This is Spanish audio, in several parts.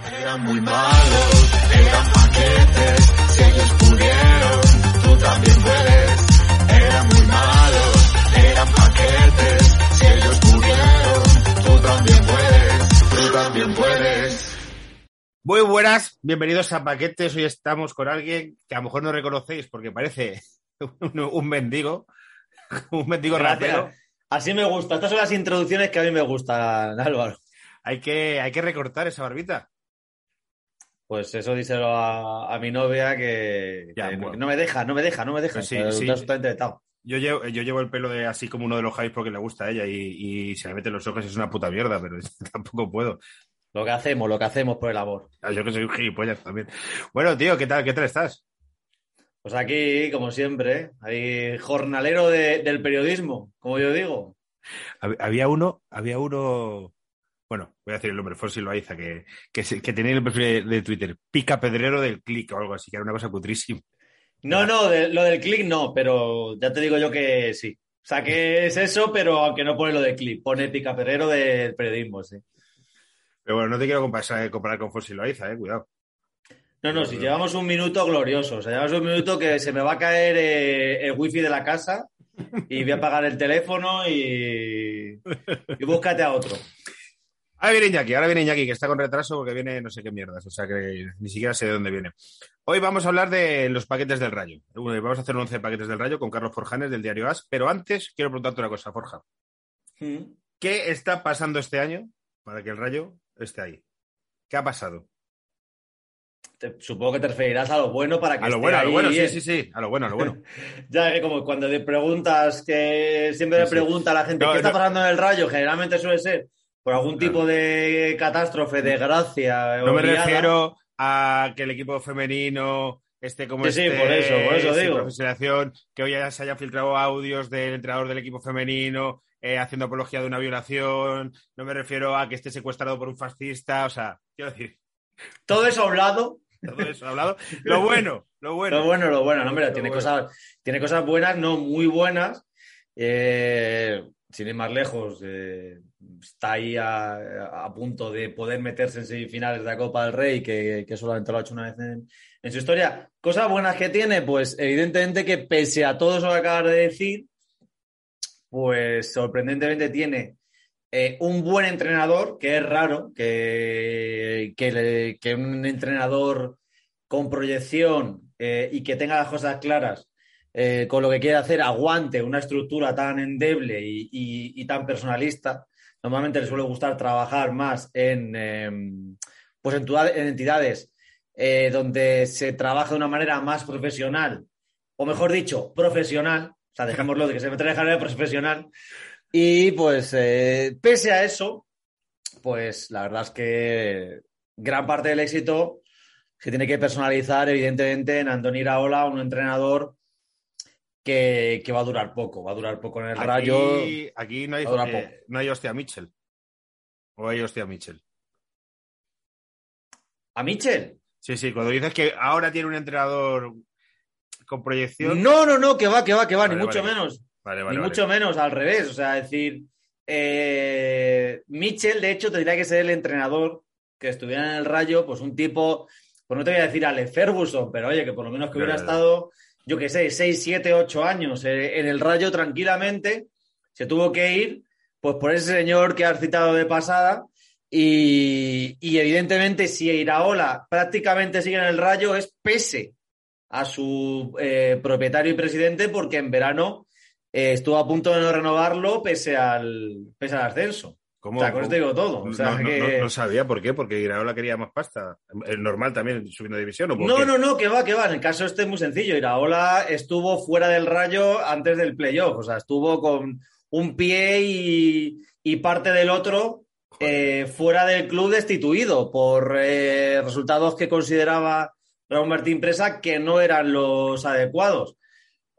Eran muy malos, eran paquetes, si ellos pudieron, tú también puedes. Eran muy malos, eran paquetes, si ellos pudieron, tú también puedes, tú también puedes. Muy buenas, bienvenidos a Paquetes. Hoy estamos con alguien que a lo mejor no reconocéis porque parece un, un mendigo, un mendigo Gracias. rapero. Así me gusta. Estas son las introducciones que a mí me gustan, Álvaro. Hay que, hay que recortar esa barbita. Pues eso díselo a, a mi novia que, Ya, que bueno. no me deja, no me deja, no me deja. Pues sí, sí. Yo llevo, yo llevo el pelo de así como uno de los Javis porque le gusta a ella y, y se le meten los ojos es una puta mierda, pero tampoco puedo. Lo que hacemos, lo que hacemos por el amor. Ah, Yo que soy un gilipollas también. Bueno, tío, ¿qué tal? ¿Qué tal estás? Pues aquí, como siempre, hay jornalero de- del periodismo, como yo digo. Hab- Había uno, había uno, bueno, voy a decir el nombre, Forsi Loaiza, que, que, que tenía el perfil de Twitter, pica pedrero del click o algo así, que era una cosa cutrísima. No, no, de- lo del click no, pero ya te digo yo que sí. O sea, que es eso, pero aunque no pone lo de click, pone picaperrero del periodismo, sí. Pero bueno, no te quiero comparar, comparar con Forsi Loaiza, eh, cuidado. No, no, si llevamos un minuto glorioso, o sea, llevamos un minuto que se me va a caer eh, el wifi de la casa y voy a apagar el teléfono y, y búscate a otro. Ahora viene Iñaki, ahora viene Iñaki, que está con retraso porque viene no sé qué mierdas, o sea que ni siquiera sé de dónde viene. Hoy vamos a hablar de los paquetes del Rayo. Vamos a hacer un 11 paquetes del Rayo con Carlos Forjanes del diario As, pero antes quiero preguntarte una cosa, Forja. ¿Qué está pasando este año para que el Rayo esté ahí? ¿Qué ha pasado? Supongo que te referirás a lo bueno para que A lo esté bueno, a lo ahí bueno, sí, bien. sí, sí, a lo bueno, a lo bueno. Ya que como cuando te preguntas que siempre Sí, le pregunta a la gente No, qué está pasando en el Rayo, generalmente suele ser por algún tipo de catástrofe, desgracia. No me refiero a que el equipo femenino esté como Sí, por eso, por eso digo. profesionalización, que hoy ya se hayan filtrado audios del entrenador del equipo femenino eh, haciendo apología de una violación. No me refiero a que esté secuestrado por un fascista. O sea, quiero decir, Todo eso a un lado, todo eso hablado. Lo bueno, lo bueno. Lo bueno, lo bueno, no, hombre, Lo tiene, bueno. Cosas, tiene cosas buenas, no muy buenas. Eh, sin ir más lejos, eh, está ahí a, punto de poder meterse en semifinales de la Copa del Rey, que, que solamente lo ha hecho una vez en, su historia. Cosas buenas que tiene, pues evidentemente que pese a todo eso que acabas de decir, pues sorprendentemente tiene eh, un buen entrenador, que es raro que, que un entrenador con proyección eh, y que tenga las cosas claras eh, con lo que quiere hacer, aguante una estructura tan endeble y, y- y tan personalista. Normalmente le suele gustar trabajar más en, em, pues en, en entidades eh, donde se trabaja de una manera más profesional, o mejor dicho, profesional. O sea, dejémoslo de que se me de manera profesional. Y pues, eh, pese a eso, pues la verdad es que gran parte del éxito se tiene que personalizar, evidentemente, en Andoni Iraola, un entrenador que, que va a durar poco, va a durar poco en el Rayo. Aquí, no, hay, eh, no hay hostia Mitchell. O hay hostia Mitchell. ¿A Michel? Sí, sí, cuando dices que ahora tiene un entrenador con proyección. No, no, no, que va, que va, que va, Vale, ni mucho vale. menos. Vale, vale, ni mucho menos, al revés. O sea, es decir, eh, Mitchell, de hecho, tendría que ser el entrenador que estuviera en el Rayo, pues un tipo, pues no te voy a decir Ale Ferguson, pero oye, que por lo menos que hubiera estado, yo qué sé, 6, 7, 8 años eh, en el Rayo tranquilamente, se tuvo que ir, pues por ese señor que has citado de pasada. Y, y evidentemente, si Iraola prácticamente sigue en el Rayo, es pese a su eh, propietario y presidente, porque en verano eh, estuvo a punto de no renovarlo pese al, pese al ascenso. ¿Cómo? O sea, con esto digo todo. O sea, no, no- que- no- no sabía por qué, porque Iraola quería más pasta. Es normal también subiendo de división. ¿o por No, qué? no, no, que va, que va. En el caso este es muy sencillo. Iraola estuvo fuera del rayo antes del playoff. O sea, estuvo con un pie y, y parte del otro eh, fuera del club destituido por eh, resultados que consideraba Raúl Martín Presa que no eran los adecuados.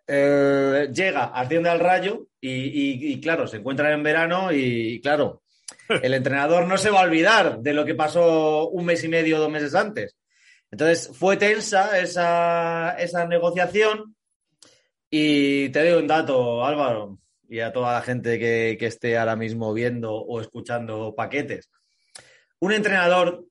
Eh, llega, asciende al rayo y, y- y, claro, se encuentra en verano y, claro, el entrenador no se va a olvidar de lo que pasó un mes y medio, dos meses antes. Entonces fue tensa esa, esa negociación y te doy un dato, Álvaro, y a toda la gente que, que esté ahora mismo viendo o escuchando paquetes. Un entrenador,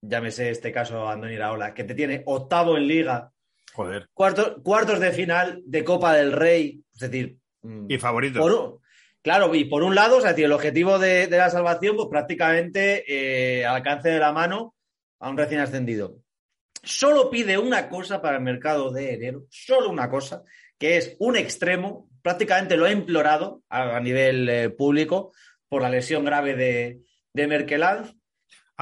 llámese este caso Andoni Iraola, que te tiene octavo en liga, Joder. cuartos, cuartos de final de Copa del Rey, es decir, mm, Y favorito. por un- claro, y por un lado, o sea, el objetivo de, la salvación, pues prácticamente eh, al alcance de la mano a un recién ascendido. Solo pide una cosa para el mercado de enero, solo una cosa, que es un extremo, prácticamente lo ha implorado a, a nivel eh, público por la lesión grave de, de Merkeland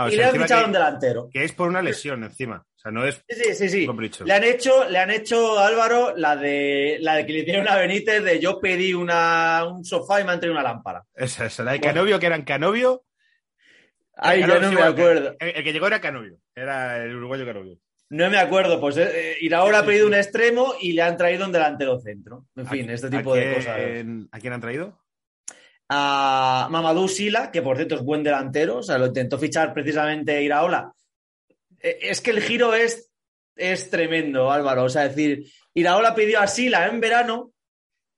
Ah, o y sea, le han fichado que- un delantero. Que es por una lesión encima. O sea, no es Sí, sí. Le han hecho, le han hecho Álvaro la de la de que le hicieron a Benítez de yo pedí una, un sofá y me han traído una lámpara. Esa, esa, la de Canovio, que era en Canovio. Ay, Canovio, yo no me bueno, acuerdo. El, el que llegó era Canovio. Era el uruguayo Canovio. No me acuerdo, pues eh, Iraola ha pedido un extremo y le han traído un delantero centro. En fin, ¿A- este tipo de cosas. ¿A quién han traído? A Mamadou Sila, que por cierto es buen delantero, o sea, lo intentó fichar precisamente Iraola. Eh, Es que el giro es, es tremendo, Álvaro. O sea, es decir, Iraola pidió a Sila en verano,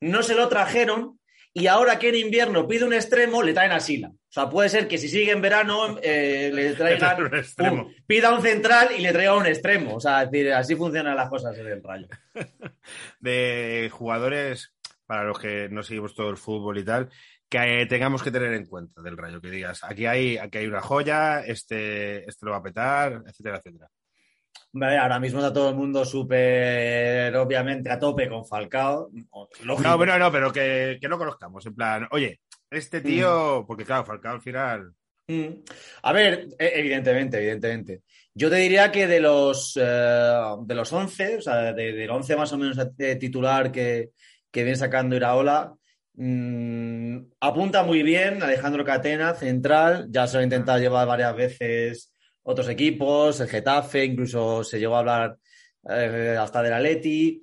no se lo trajeron, y ahora que en invierno pide un extremo, le traen a Sila. O sea, puede ser que si sigue en verano, eh, le traigan Un extremo. un- pida un central y le traiga un extremo. O sea, es decir, así funcionan las cosas en el rayo. de jugadores, para los que no seguimos todo el fútbol y tal, que tengamos que tener en cuenta del Rayo, que digas, aquí hay, aquí hay una joya, este, este lo va a petar, etcétera, etcétera. Vale, ahora mismo está todo el mundo súper, obviamente, a tope con Falcao. Lógico. No, pero no, pero que, que no conozcamos, en plan, oye, este tío, porque claro, Falcao al final, Mm. A ver, e- evidentemente, evidentemente. Yo te diría que de los, eh, de los 11, o sea, de- del 11 más o menos eh, titular que, que viene sacando Iraola, mm, apunta muy bien Alejandro Catena, central, ya se lo ha intentado llevar varias veces otros equipos, el Getafe, incluso se llegó a hablar eh, hasta del Atleti.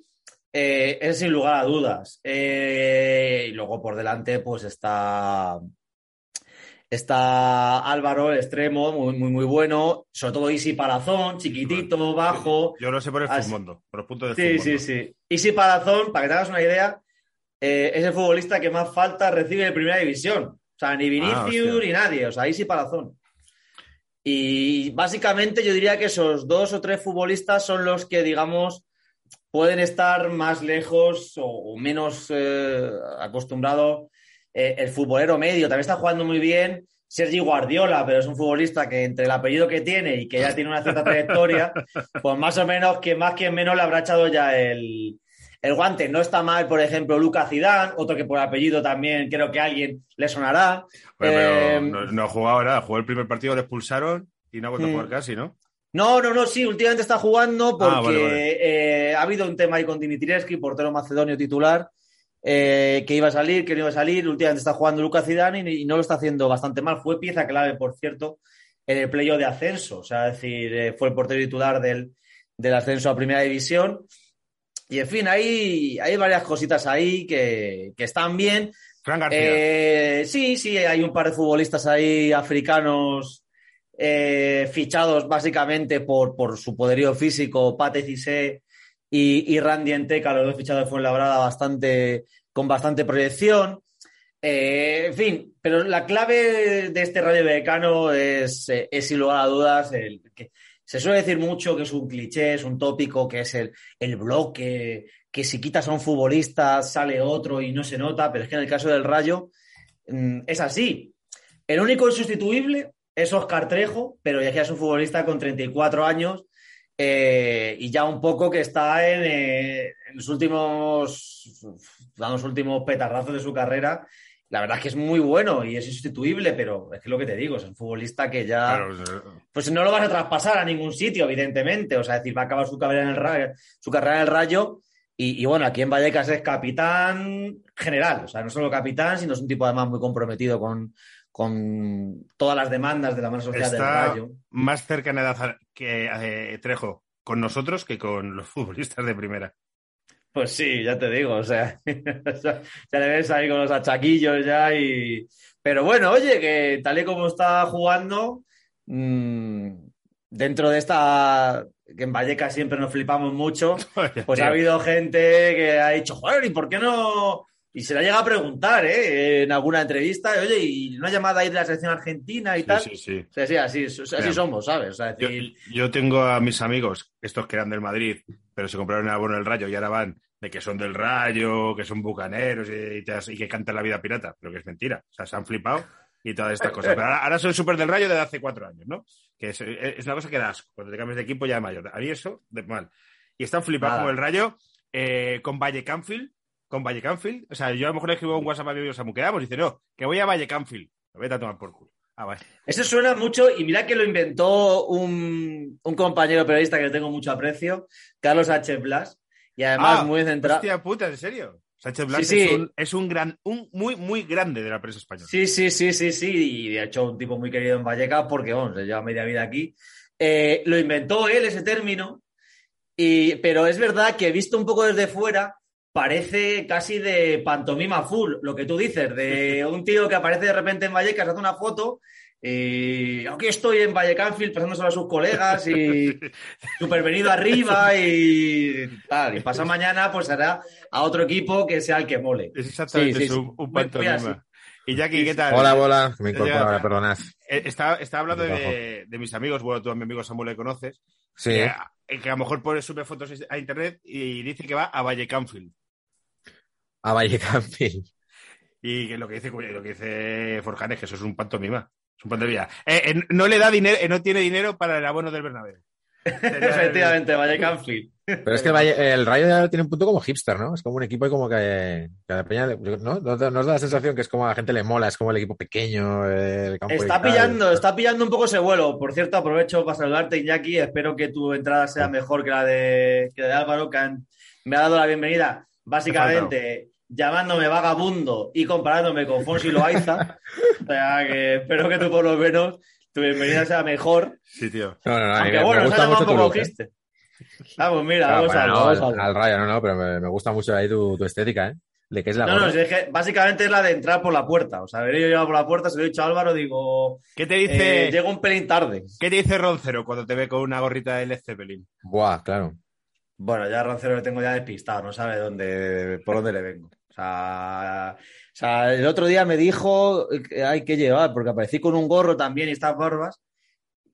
Eh, es sin lugar a dudas. Eh, y luego por delante, pues está. Está Álvaro, el extremo, muy, muy, muy bueno. Sobre todo Isi Palazón, chiquitito, bajo. yo lo sé por el Así- Mundo, por los puntos del Sí, sí, sí. Isi Palazón, para que te hagas una idea, eh, es el futbolista que más falta recibe en primera división. O sea, ni Vinicius hostia. ni nadie. O sea, Isi Palazón. Y básicamente yo diría que esos dos o tres futbolistas son los que, digamos, pueden estar más lejos o, o menos eh, acostumbrado eh, el futbolero medio. También está jugando muy bien Sergi Guardiola, pero es un futbolista que entre el apellido que tiene y que ya tiene una cierta trayectoria, pues más o menos que más que menos le habrá echado ya el, el guante. No está mal, por ejemplo, Lucas Zidane, otro que por apellido también creo que a alguien le sonará. Bueno, pero Eh, no, no ha jugado nada, jugó el primer partido, le expulsaron y no ha vuelto a jugar casi, ¿no? No, no, no, sí, últimamente está jugando porque Ah, vale, vale. eh, ha habido un tema ahí con Dimitrievski, portero macedonio titular, eh, que iba a salir, que no iba a salir. Últimamente está jugando Lucas Zidane y, y no lo está haciendo bastante mal. Fue pieza clave, por cierto, en el playoff de ascenso. O sea, es decir, eh, fue el portero titular del, del ascenso a primera división. Y en fin, hay, hay varias cositas ahí que, que están bien. Fran García. Eh, sí, sí, hay un par de futbolistas ahí africanos eh, fichados básicamente por, por su poderío físico, Pate Cissé y, y Randy Enteca, los dos fichados de Fuenlabrada bastante, con bastante proyección. Eh, en fin, pero la clave de este Radio Vallecano es, eh, es sin lugar a dudas, el, que se suele decir mucho que es un cliché, es un tópico, que es el, el bloque, que si quitas a un futbolista sale otro y no se nota, pero es que en el caso del Rayo mm, es así. El único insustituible es Oscar Trejo, pero ya que es un futbolista con 34 años eh, y ya un poco que está en, eh, los últimos, últimos petardazos de su carrera. La verdad es que es muy bueno y es insustituible, pero es que lo que te digo, es un futbolista que ya Claro, pues no lo vas a traspasar a ningún sitio, evidentemente. O sea, es decir, va a acabar su carrera en el, Ra- su carrera en el Rayo. Y, y bueno, aquí en Vallecas es capitán general. O sea, no solo capitán, sino es un tipo además muy comprometido con, con todas las demandas de la mano social del Rayo. más cerca en edad que eh, Trejo con nosotros que con los futbolistas de primera. Pues sí, ya te digo, o sea, ya le ves ahí con los achaquillos ya y... Pero bueno, oye, que tal y como está jugando, mmm, dentro de esta, que en Vallecas siempre nos flipamos mucho, pues ha habido gente que ha dicho, joder, ¿y por qué no...? Y se la llega a preguntar, ¿eh? En alguna entrevista, oye, y una llamada ahí de la selección argentina y Sí, tal. sí, sí. O sea, sí, así, así somos, ¿sabes? O sea, es Yo, decir, yo tengo a mis amigos, estos que eran del Madrid, pero se compraron el abono del Rayo y ahora van de que son del Rayo, que son bucaneros y, que cantan la vida pirata, pero que es mentira. O sea, se han flipado y todas estas cosas. Pero ahora, ahora son súper del Rayo desde hace cuatro años, ¿no? Que es, es una cosa que da asco. Cuando te cambias de equipo ya de mayor. A mí eso, de mal. Y están flipados como el Rayo eh, con Valle Canfield. Con Valle Canfield. O sea, yo a lo mejor le escribo un WhatsApp a mi amigo Samu, quedamos y dice, no, que voy a Valle Canfield. Me vete a tomar por culo. Ah, vale. Eso suena mucho y mira que lo inventó un, un compañero periodista que le tengo mucho aprecio, Carlos H. Blas, y además Ah, muy centrado. Hostia puta, ¿en serio? Sánchez Blas Sí, sí. Es, un, es un gran, un muy, muy grande de la prensa española. Sí, sí, sí, sí, sí, y de hecho un tipo muy querido en Vallecas porque, bueno, se lleva media vida aquí. Eh, lo inventó él ese término, y, pero es verdad que visto un poco desde fuera, parece casi de pantomima full, lo que tú dices, de un tío que aparece de repente en Vallecas, hace una foto y aquí estoy en Vallecanfield pasándoselo a sus colegas y supervenido arriba y tal. Y pasa mañana, pues hará a otro equipo que sea el que mole. Es exactamente Sí, sí, eso, sí. un, un pantomima. Y Jackie, ¿qué tal? Hola, hola, me Ya, incorporo ahora, perdonad. Eh, Está, está hablando de, de mis amigos, bueno, tú a mi amigo Samuel le conoces, Sí, que, a- que a lo mejor pone, sube fotos a internet y dice que va a Valle Canfield. a Vallecamp. Y que lo que dice, lo que dice Forjan es que eso es un pantomima. Es un pantomima. Eh, eh, no le da dinero, eh, no tiene dinero para el abono del Bernabéu. Efectivamente, Vallecanfield. Pero es que el, Valle- el Rayo ya tiene un punto como hipster, ¿no? Es como un equipo y como que, que a la peña, ¿no? ¿No, os da la sensación que es como a la gente le mola, es como el equipo pequeño, el campo y Está pillando, está pillando un poco ese vuelo. Por cierto, aprovecho para saludarte, Iñaki. Espero que tu entrada sea mejor que la de, que la de Álvaro, que han- me ha dado la bienvenida, básicamente llamándome vagabundo y comparándome con Fonsi Loaiza. o sea que espero que tú por lo menos tu bienvenida sea mejor. Sí, tío. No, no, no, a Aunque me, bueno, me se ha gusta mucho un tu poco look, ¿eh? triste. Vamos, mira, Claro, vamos a bueno, algo, no, vamos a al, al Rayo, no, no, pero me, me gusta mucho ahí tu, tu estética, ¿eh? ¿De qué es la No, no, gorra? si es que básicamente es la de entrar por la puerta. O sea, haber llegado por la puerta, se lo he dicho a Álvaro, digo, ¿Qué te dice, eh, llego un pelín tarde. ¿qué te dice Roncero cuando te ve con una gorrita de Led Zeppelin? Buah, claro. Bueno, ya a Roncero le tengo ya despistado, no sabe dónde, por dónde le vengo. O sea, o sea, el otro día me dijo que hay que llevar, porque aparecí con un gorro también y estas barbas.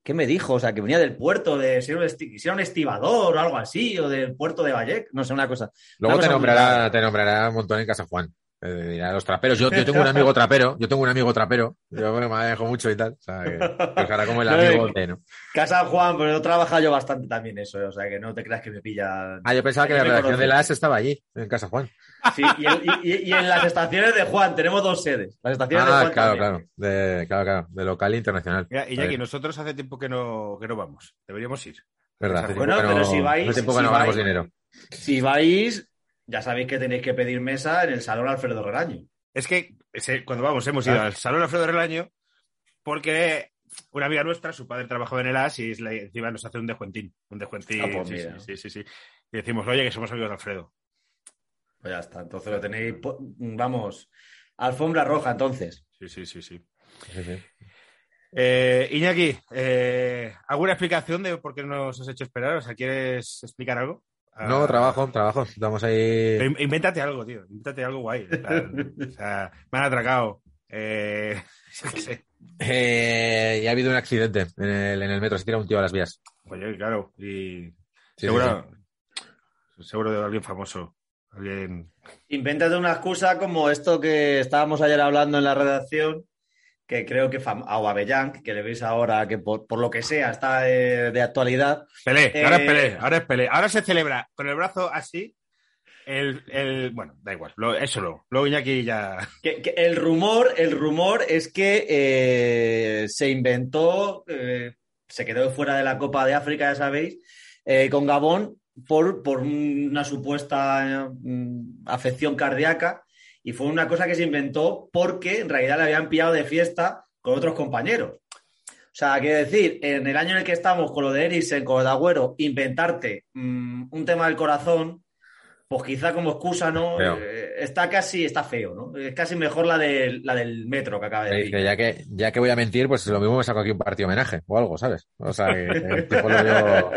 ¿Qué me dijo? O sea, que venía del puerto, de si era un, esti- si era un estibador o algo así, o del puerto de Vallec, no sé, una cosa. Luego Una te cosa nombrará, te nombrará un montón en Casa Juan. Eh, dirá, los traperos. Yo, yo tengo un amigo trapero, yo tengo un amigo trapero. Yo me manejo mucho y tal. O sea, que, que os hará como el amigo eh, de, ¿no? Casa Juan, pero he trabajado yo bastante también eso, eh, o sea, que no te creas que me pilla. Ah, yo pensaba que Hay la que redacción de la AS estaba allí, en Casa Juan. Sí, y, en- y- y- y en las estaciones de Juan, tenemos dos sedes. Las estaciones de Ah, Juan claro, también. claro. De, claro, claro. De local e internacional. Mira, y Vale. Jackie, nosotros hace tiempo que no, que no vamos. Deberíamos ir. Verdad. Hace Bueno, tiempo que pero no- si vais- hace tiempo que si no ganamos vais- dinero. Si vais, ya sabéis que tenéis que pedir mesa en el Salón Alfredo Regaño. Es que ese- cuando vamos, hemos ido Ah. al Salón Alfredo Relaño porque una amiga nuestra, su padre trabajaba en el AS y es la- encima nos hace un descuentín. Un descuentín. Ah, pues sí, sí, sí, sí. Y decimos, oye, que somos amigos de Alfredo. Pues ya está, entonces lo tenéis, vamos, alfombra roja entonces. Sí, sí, sí, sí. Sí, sí. Eh, Iñaki, eh, ¿alguna explicación de por qué nos has hecho esperar? O sea, ¿quieres explicar algo? Ah, No, trabajo, trabajo. Estamos ahí. pero in- Invéntate algo, tío. Invéntate algo guay. plan, o sea, me han atracado. Eh, yo qué sé. Eh, y ha habido un accidente en el, en el metro. Se tira un tío a las vías. Oye, claro. Y Sí, seguro, seguro de alguien famoso. Alguien. Invéntate una excusa como esto que estábamos ayer hablando en la redacción, que creo que a Aubameyang, que le veis ahora que por, por lo que sea está de, de actualidad, Pelé, ahora es Eh, Pelé, ahora es Pelé. Ahora se celebra con el brazo así. El, el, bueno, da igual, lo- eso luego. Luego Iñaki ya. Que, que el rumor, el rumor es que eh, se inventó, eh, se quedó fuera de la Copa de África, ya sabéis, eh, con Gabón por, por una supuesta mm, afección cardíaca y fue una cosa que se inventó porque en realidad le habían pillado de fiesta con otros compañeros. O sea, quiero decir, en el año en el que estamos con lo de Eriksen, con lo de Agüero, inventarte mm, un tema del corazón, pues quizá como excusa, ¿no? Feo. Eh, está casi, está feo, ¿no? Es casi mejor la del, la del metro que acaba de decir. ya que ya que voy a mentir, pues lo mismo me saco aquí un partido homenaje o algo, ¿sabes? O sea, que el tipo lo vio,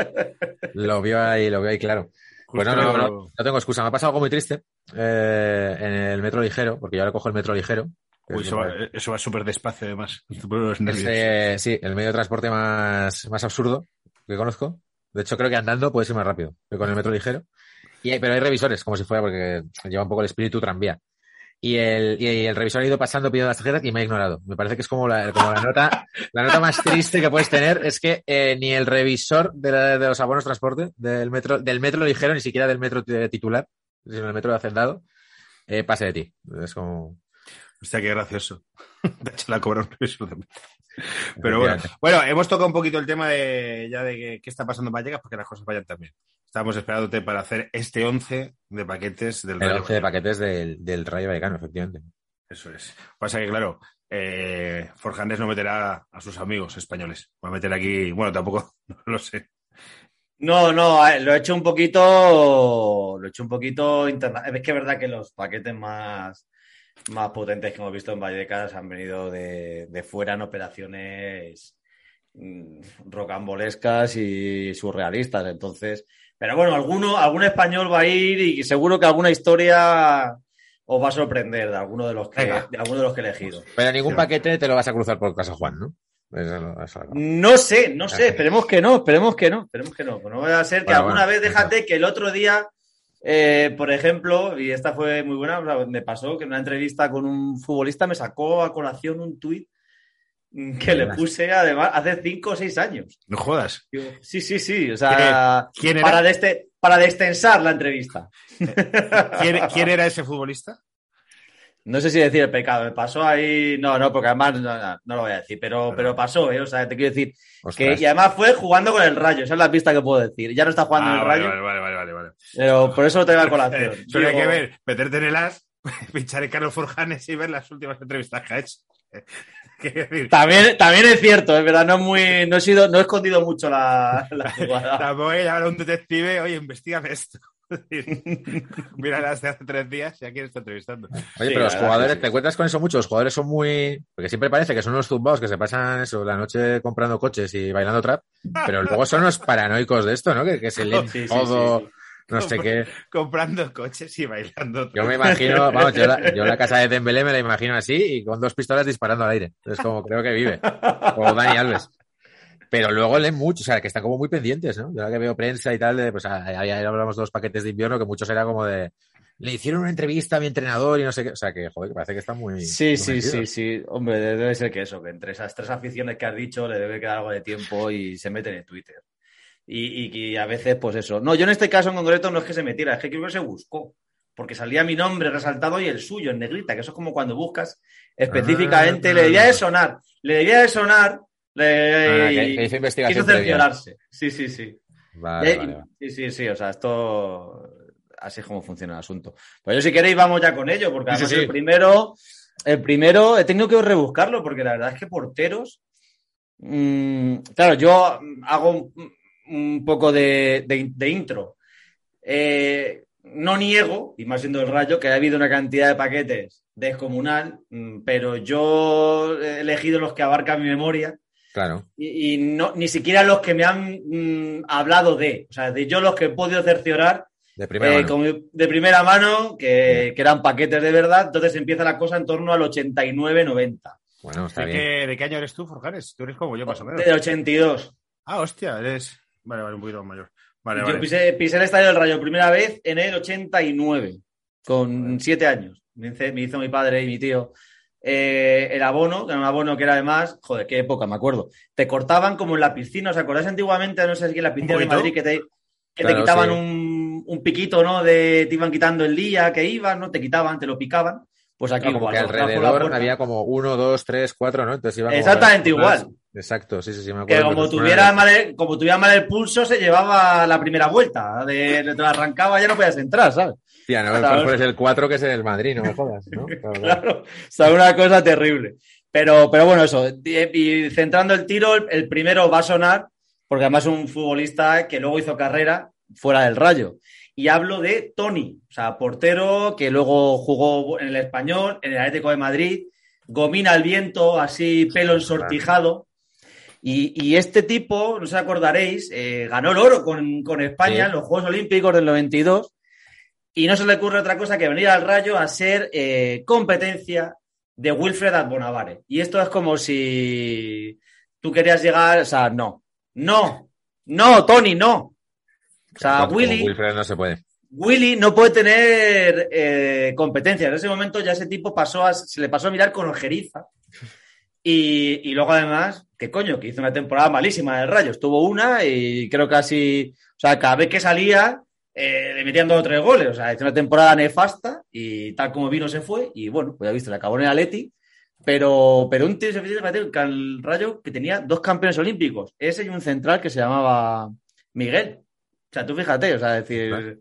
lo vio ahí, lo vio ahí claro. Pues no, no, no, no tengo excusa. Me ha pasado algo muy triste eh, en el metro ligero, porque yo ahora cojo el metro ligero. Uy, eso va, eso va súper despacio, además. Es, eh, sí, el medio de transporte más, más absurdo que conozco. De hecho, creo que andando puede ser más rápido que con el metro ligero. Y pero hay revisores, como si fuera, porque lleva un poco el espíritu tranvía. Y el, y el revisor ha ido pasando pidiendo las tarjetas y me ha ignorado. Me parece que es como la, como la nota, la nota más triste que puedes tener es que eh, ni el revisor de, la- de los abonos transporte del metro, del metro ligero, ni siquiera del metro titular, sino del metro de hacendado, eh, pase de ti. Es como. Hostia, qué gracioso. De hecho, la cobra un revisor de- Pero bueno, bueno, hemos tocado un poquito el tema de ya de qué está pasando en Vallecas porque las cosas vayan también. Estábamos esperándote para hacer este 11 de paquetes del El Rayo 11 de paquetes del, del Rayo Vallecano, efectivamente. Eso es. Pasa que, claro, eh, Forjanes no meterá a sus amigos españoles. Va a meter aquí, bueno, tampoco, no lo sé. No, no, eh, lo he hecho un poquito, lo he hecho un poquito interna- Es que es verdad que los paquetes más, más potentes que hemos visto en Vallecas han venido de, de fuera en operaciones mm, rocambolescas y surrealistas. Entonces, pero bueno, alguno, algún español va a ir y seguro que alguna historia os va a sorprender de alguno de los que, Venga. de alguno de los que he elegido. Pero ningún paquete te lo vas a cruzar por Casa Juan, ¿no? Eso no- eso no. No sé, no sé, esperemos que no, esperemos que no, esperemos que no. Pues no vaya a ser que Bueno, alguna bueno, vez, déjate que el otro día, eh, por ejemplo, y esta fue muy buena, o sea, me pasó que en una entrevista con un futbolista me sacó a colación un tuit que le puse además hace cinco o seis años. No jodas. Sí, sí, sí, o sea, ¿Quién era? para, deste- para destensar la entrevista. ¿Quién, quién era ese futbolista? No sé si decir el pecado, me pasó ahí, no, no, porque además no, no, no lo voy a decir, pero, pero pasó, ¿eh? o sea, te quiero decir que, y además fue jugando con el rayo, esa es la pista que puedo decir. Ya no está jugando en Ah, el vale, rayo, vale, vale, vale, vale, vale. pero por eso lo traigo a colación. Solo hay que ver, meterte en el as, pinchar en Carlos Forjanes y ver las últimas entrevistas que ha hecho. También, también es cierto, es verdad, no, es muy, no, he sido, no he escondido mucho la, la jugada. tampoco hay que llamar a un detective, oye, investigame esto. Mira las de hace tres días y aquí está entrevistando. Oye, Sí, pero los verdad jugadores, sí. ¿te encuentras con eso mucho? Los jugadores son muy. Porque siempre parece que son unos zumbados que se pasan eso, la noche comprando coches y bailando trap, pero luego son los paranoicos de esto, ¿no? Que, que se leen Sí, sí, todo, sí, sí. No sé qué. Comprando coches y bailando. Yo me imagino, vamos, yo la, yo la casa de Dembélé me la imagino así y con dos pistolas disparando al aire. Es como creo que vive. O Dani Alves. Pero luego leen mucho, o sea, que están como muy pendientes, ¿no? Yo ahora que veo prensa y tal, de, pues ahí hablamos de los paquetes de invierno, que muchos era como de. Le hicieron una entrevista a mi entrenador y no sé qué. O sea, que, joder, que parece que están muy. Sí, muy sí, sí, sí. Hombre, debe ser que eso, que entre esas tres aficiones que has dicho le debe quedar algo de tiempo y se meten en Twitter. Y, y, y a veces, pues eso. No, yo en este caso en concreto no es que se metiera, es que creo que se buscó. Porque salía mi nombre resaltado y el suyo en negrita, que eso es como cuando buscas específicamente. Ah. le debía de sonar, le debía de sonar. Le, Ah, que- y que hizo investigación quiso previa. cerciorarse. Sí, sí, sí. Vale, Eh, vale, vale. Sí, sí, sí, o sea, esto así es como funciona el asunto. Pues yo si queréis vamos ya con ello, porque sí, además sí. el primero, el primero he tenido que rebuscarlo, porque la verdad es que porteros, mm, claro, yo hago un, poco de, de- de intro. Eh, no niego, y más siendo el rayo, que ha habido una cantidad de paquetes descomunal, mm, pero yo he elegido los que abarcan mi memoria Claro. y, y no, ni siquiera los que me han mm, hablado de, o sea, de yo los que he podido cerciorar De primera eh, mano. con- de primera mano, que, que eran paquetes de verdad, entonces empieza la cosa en torno al 89-90. Bueno, está ¿De bien. qué, ¿De qué año eres tú, Forjanes? Tú eres como yo, más o menos. De 82. Ah, hostia, eres. Vale, vale, un poquito más mayor. Vale, Yo vale. pisé, pisé el Estadio del Rayo primera vez en el 89, con siete años. Me hizo, me hizo mi padre y mi tío eh, el abono, que era un abono que era además, joder, qué época, me acuerdo. Te cortaban como en la piscina, ¿os acordáis antiguamente? No sé si en la piscina de? Madrid que te, que Claro, te quitaban sí. un, un piquito, ¿no? De, te iban quitando el día que ibas, ¿no? Te quitaban, te lo picaban. Pues aquí como igual, que alrededor había como uno, dos, tres, cuatro, ¿no? Entonces iba Exactamente igual. Exacto, sí, sí, sí, me Que acuerdo. como Pues, tuviera, mal el, como tuviera mal el pulso, se llevaba la primera vuelta. De, te la arrancaba ya no podías entrar, ¿sabes? Tía, no, Claro. es el 4 que es el Madrid, no me jodas, ¿no? Claro, claro. Claro, o sea, una cosa terrible. Pero, pero bueno, eso. Y, centrando el tiro, el, primero va a sonar, porque además es un futbolista que luego hizo carrera fuera del rayo. Y hablo de Tony, o sea, portero que luego jugó en el Español, en el Atlético de Madrid, gomina el viento, así pelo ensortijado. Y, y este tipo, no os acordaréis, eh, ganó el oro con, con España Sí. en los Juegos Olímpicos del 92 y no se le ocurre otra cosa que venir al Rayo a ser eh, competencia de Wilfred Bonavare. Y esto es como si tú querías llegar, o sea, no, no, no, Tony, no. O sea, Willy, Wilfred no se puede. Willy no puede tener eh, competencia. En ese momento ya ese tipo pasó a, se le pasó a mirar con ojeriza. Y, y luego además, ¿qué coño? Que hizo una temporada malísima del Rayo. Estuvo una y creo casi, o sea, cada vez que salía eh, le metían dos o tres goles. O sea, hizo una temporada nefasta y tal como vino se fue. Y bueno, pues ya viste, le acabó en el Atleti. Pero, pero un tío se que el Rayo que tenía dos campeones olímpicos. Ese y un central que se llamaba Miguel. O sea, tú fíjate, o sea, decir,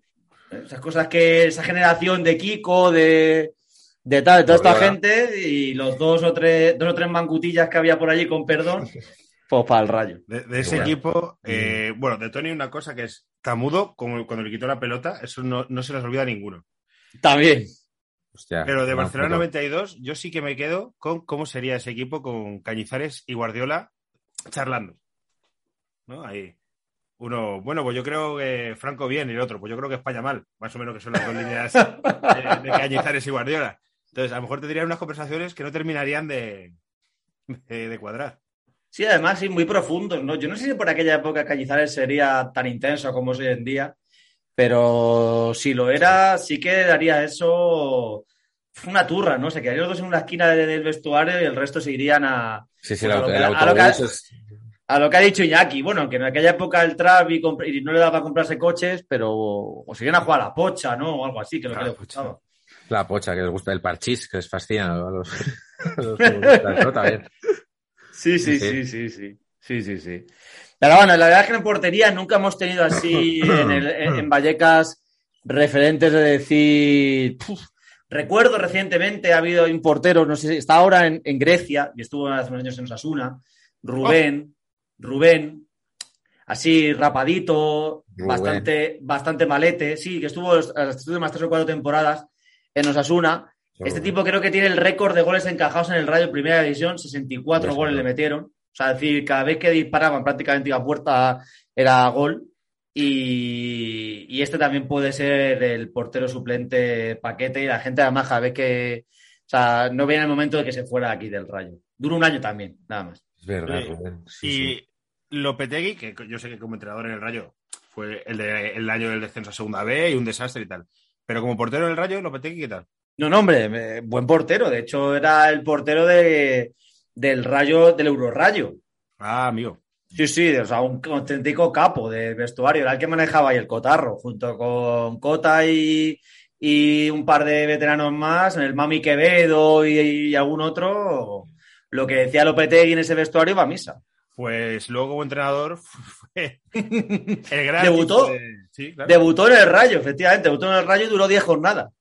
esas cosas que esa generación de Kiko, de, de tal, de toda esta gente y los dos o tres, dos o tres mancutillas que había por allí con perdón, pues para el rayo. De, de ese Bueno. equipo, eh, bueno, de Tony una cosa que es tamudo, como cuando le quitó la pelota, eso no, no se nos olvida a ninguno. También. Hostia, Pero de no, Barcelona no. 92, yo sí que me quedo con cómo sería ese equipo con Cañizares y Guardiola charlando. ¿No? Ahí. Uno, bueno, pues yo creo que Franco bien y el otro, pues yo creo que España mal. Más o menos que son las dos líneas de, de Cañizares y Guardiola. Entonces, a lo mejor tendrían unas conversaciones que no terminarían de, de, de cuadrar. Sí, además, sí, muy profundos, ¿no? Yo no sé si por aquella época Cañizares sería tan intenso como es hoy en día, pero si lo era, sí que daría eso una turra, ¿no? Se quedarían los dos en una esquina de- del vestuario y el resto se irían a, Sí, sí, Pues el, a lo auto- que- el a lo autobús que- es- a lo que ha dicho Iñaki. Bueno, que en aquella época el trap y, comp- y no le daba para comprarse coches, pero o se iban a jugar a la pocha, ¿no? O algo así, que lo que Claro, les gustaba. La pocha que les gusta, el parchís que les fascina a los, a los futbolistas, ¿no? También. Sí, sí, Sí, sí, sí, sí. Sí. Pero bueno, la verdad es que en portería nunca hemos tenido así en, el- en- en Vallecas referentes de decir. "Puf". Recuerdo recientemente ha habido un portero, no sé si está ahora en, en Grecia y estuvo hace unos años en Osasuna, Rubén, Rubén, así rapadito, bastante, bastante malete, sí, que estuvo las últimas tres o cuatro temporadas en Osasuna. Este tipo creo que tiene el récord de goles encajados en el Rayo en Primera División, 64 Pues, goles le metieron. O sea, es decir, cada vez que disparaban prácticamente iba a puerta era gol. Y, y este también puede ser el portero suplente paquete y la gente además cada vez que... O sea, no viene el momento de que se fuera aquí del Rayo. Dura un año también, nada más. Es verdad, Sí. Rubén. Sí, y sí. Lopetegui, que yo sé que como entrenador en el Rayo fue el, de, el año del descenso a Segunda B y un desastre y tal. Pero como portero en el Rayo, Lopetegui, ¿qué tal? No, no, hombre, eh, buen portero. De hecho, era el portero de, del Rayo, del Eurorrayo. Ah, amigo. Sí, sí, o sea, un auténtico capo de vestuario, era el que manejaba ahí el cotarro, junto con Cota y, y un par de veteranos más, el Mami Quevedo y, y algún otro, lo que decía Lopetegui en ese vestuario va a misa. Pues luego como entrenador fue el gran... ¿Debutó? de- Sí, claro. Debutó en el Rayo, efectivamente, debutó en el Rayo y duró 10 jornadas.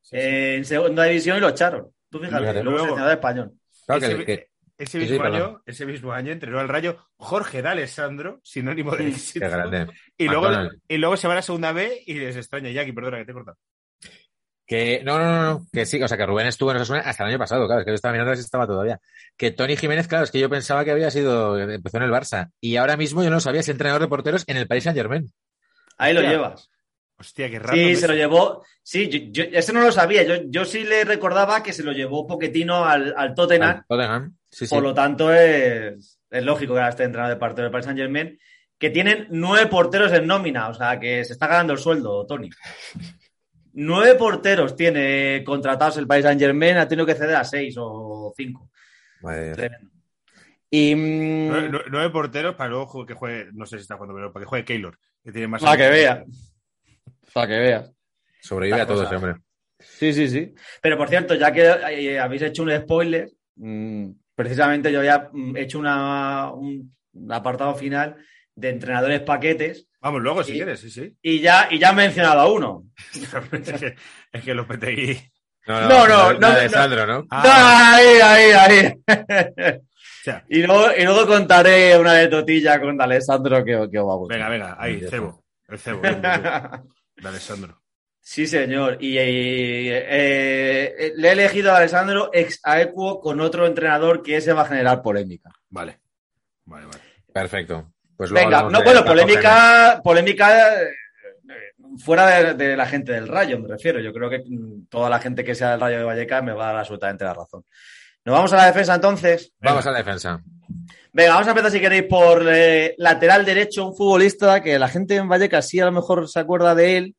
Sí, sí. Eh, en segunda división y lo echaron. Tú fíjate, Fíjate, luego luego- seleccionador español. Claro que- ese, que- ese sí, sí, mismo año, ese mismo año entrenó al Rayo Jorge D'Alessandro, sinónimo de éxito. qué grande. Y luego, y luego se va a la segunda B y les extraña, Jackie, perdona que te he cortado. Que, no, no, no, no, que sí, o sea, que Rubén estuvo en Osasuna hasta el año pasado, claro, es que yo estaba mirando si estaba todavía. Que Tony Jiménez, claro, es que yo pensaba que había sido, empezó en el Barça, y ahora mismo yo no sabía, es entrenador de porteros en el Paris Saint Germain. Ahí lo llevas. Hostia, qué raro. Sí, se lo llevó. Sí, yo, yo- eso no lo sabía. Yo, yo sí le recordaba que se lo llevó Poquetino al, al Tottenham. Tottenham, sí, sí. Por lo tanto, es, es lógico que ahora esté entrenado de parte del Paris Saint Germain, que tienen nueve porteros en nómina, o sea que se está ganando el sueldo, Tony. Nueve porteros tiene contratados el Paris Saint Germain, ha tenido que ceder a seis o cinco. Mía. Tremendo. Y mm, Nueve, nueve- porteros para luego que juegue, no sé si está jugando, pero para que juegue Keylor, que tiene más. Para que vea. para que veas. Sobrevive Las a todo ese hombre. Sí, sí, sí. Pero por cierto, ya que eh, habéis hecho un spoiler, mm, precisamente yo había mm, hecho una, un, un apartado final de entrenadores paquetes Vamos, luego, si quieres, sí, sí. y ya, y ya he mencionado a uno. es que, es que Lopetegui. No, no, No, no, no, de no. Sandro, ¿no? Ah, Ahí, ahí, ahí. sea, y, luego, y luego contaré una de Totilla con Alessandro que, que os va a gustar. venga, venga, ahí, cebo. El cebo. De Alessandro. Sí, señor. Y eh, eh, le he elegido a Alessandro ex aequo con otro entrenador que ese va a generar polémica. Vale. Vale, vale. Perfecto. Pues Venga, no, bueno, polémica, polémica eh, fuera de, de la gente del Rayo, me refiero. Yo creo que mm, toda la gente que sea del Rayo de Vallecas me va a dar absolutamente la razón. Nos vamos a la defensa entonces. Vamos a la defensa. Venga, vamos a empezar si queréis por eh, lateral derecho, un futbolista que la gente en Vallecas sí a lo mejor se acuerda de él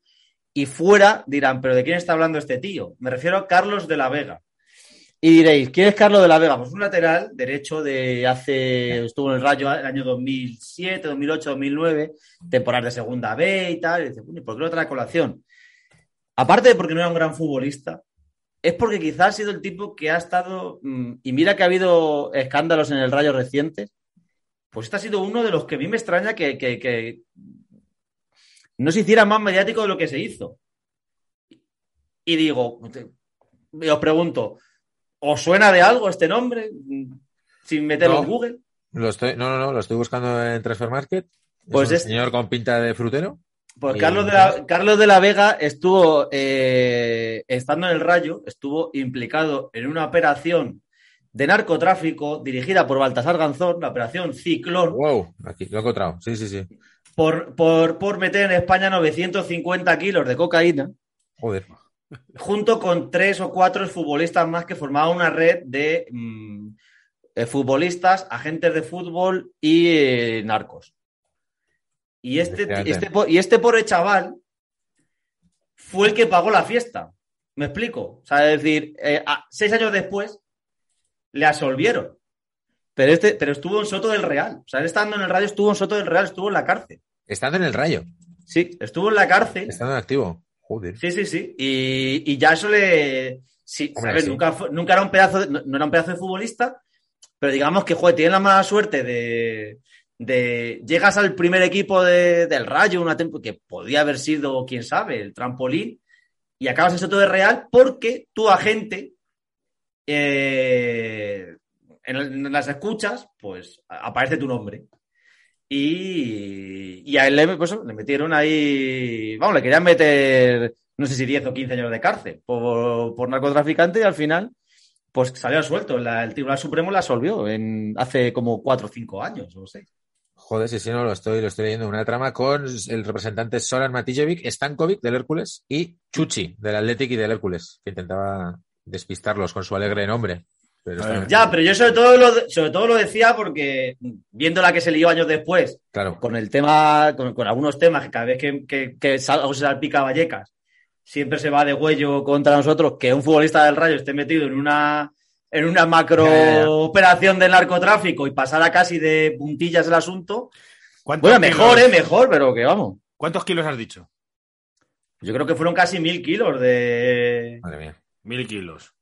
y fuera dirán, pero ¿de quién está hablando este tío? Me refiero a Carlos de la Vega. Y diréis, ¿quién es Carlos de la Vega? Pues un lateral derecho de hace, estuvo en el Rayo el año 2007, 2008, 2009, temporada de segunda B y tal. Y dice, "Bueno, ¿y ¿por qué lo trae colación? Aparte de porque no era un gran futbolista, es porque quizás ha sido el tipo que ha estado, mm, y mira que ha habido escándalos en el Rayo recientes, pues este ha sido uno de los que a mí me extraña que, que- que no se hiciera más mediático de lo que se hizo. Y digo, os pregunto, ¿os suena de algo este nombre? Sin meterlo No. en Google. Lo estoy, no, no, no, lo estoy buscando en Transfer Market. Es Pues un es- señor con pinta de frutero. Pues Y- Carlos de, la, Carlos de la Vega estuvo, eh, estando en el Rayo, estuvo implicado en una operación de narcotráfico dirigida por Baltasar Ganzón, la operación Ciclón, Wow, aquí lo he encontrado. Sí, sí, sí. por, por, por meter en España 950 kilos de cocaína, Joder. Junto con tres o cuatro futbolistas más que formaban una red de mm, eh, futbolistas, agentes de fútbol y eh, narcos. Y este, este, y este pobre chaval fue el que pagó la fiesta. ¿Me explico? O sea, es decir, eh, a- seis años después le absolvieron. Pero, este, pero estuvo en Soto del Real. O sea, él estando en el radio estuvo en Soto del Real, estuvo en la cárcel. Estando en el rayo. Sí, estuvo en la cárcel. Estando en activo. Joder. Sí, sí, sí. Y, y ya eso le. Sí, Hombre, ¿sabes? sí. Nunca, fue- nunca era un pedazo de, no, no era un pedazo de futbolista, pero digamos que, joder, tiene la mala suerte de. de llegas al primer equipo de- del Rayo, una que podía haber sido, quién sabe, el trampolín, y acabas en Soto de Real porque tu agente. eh, en, en las escuchas, pues aparece tu nombre. Y, y a él le, pues, le metieron ahí, vamos, le querían meter, no sé si 10 o 15 años de cárcel por, por narcotraficante y al final, pues salió suelto. La- el Tribunal Supremo la absolvió en, hace como 4 o 5 años o 6. Joder, sí, sí, no, lo estoy, lo estoy leyendo. Una trama con el representante Soran Matijevic, Stankovic del Hércules y Chuchi del Athletic y del Hércules, que intentaba despistarlos con su alegre nombre. Pero Ya, pero yo sobre todo, lo, sobre todo lo decía porque viendo la que se lió años después, Claro, con el tema, con, con algunos temas que cada vez que, que, que algo se salpica a Vallecas, siempre se va de huello contra nosotros, que un futbolista del Rayo esté metido en una en una macro operación de narcotráfico y pasara casi de puntillas el asunto. ¿Cuántos Bueno, mejor, kilos- eh, mejor, pero que vamos. ¿Cuántos kilos has dicho? Yo creo que fueron casi mil kilos de. madre mía. Mil kilos.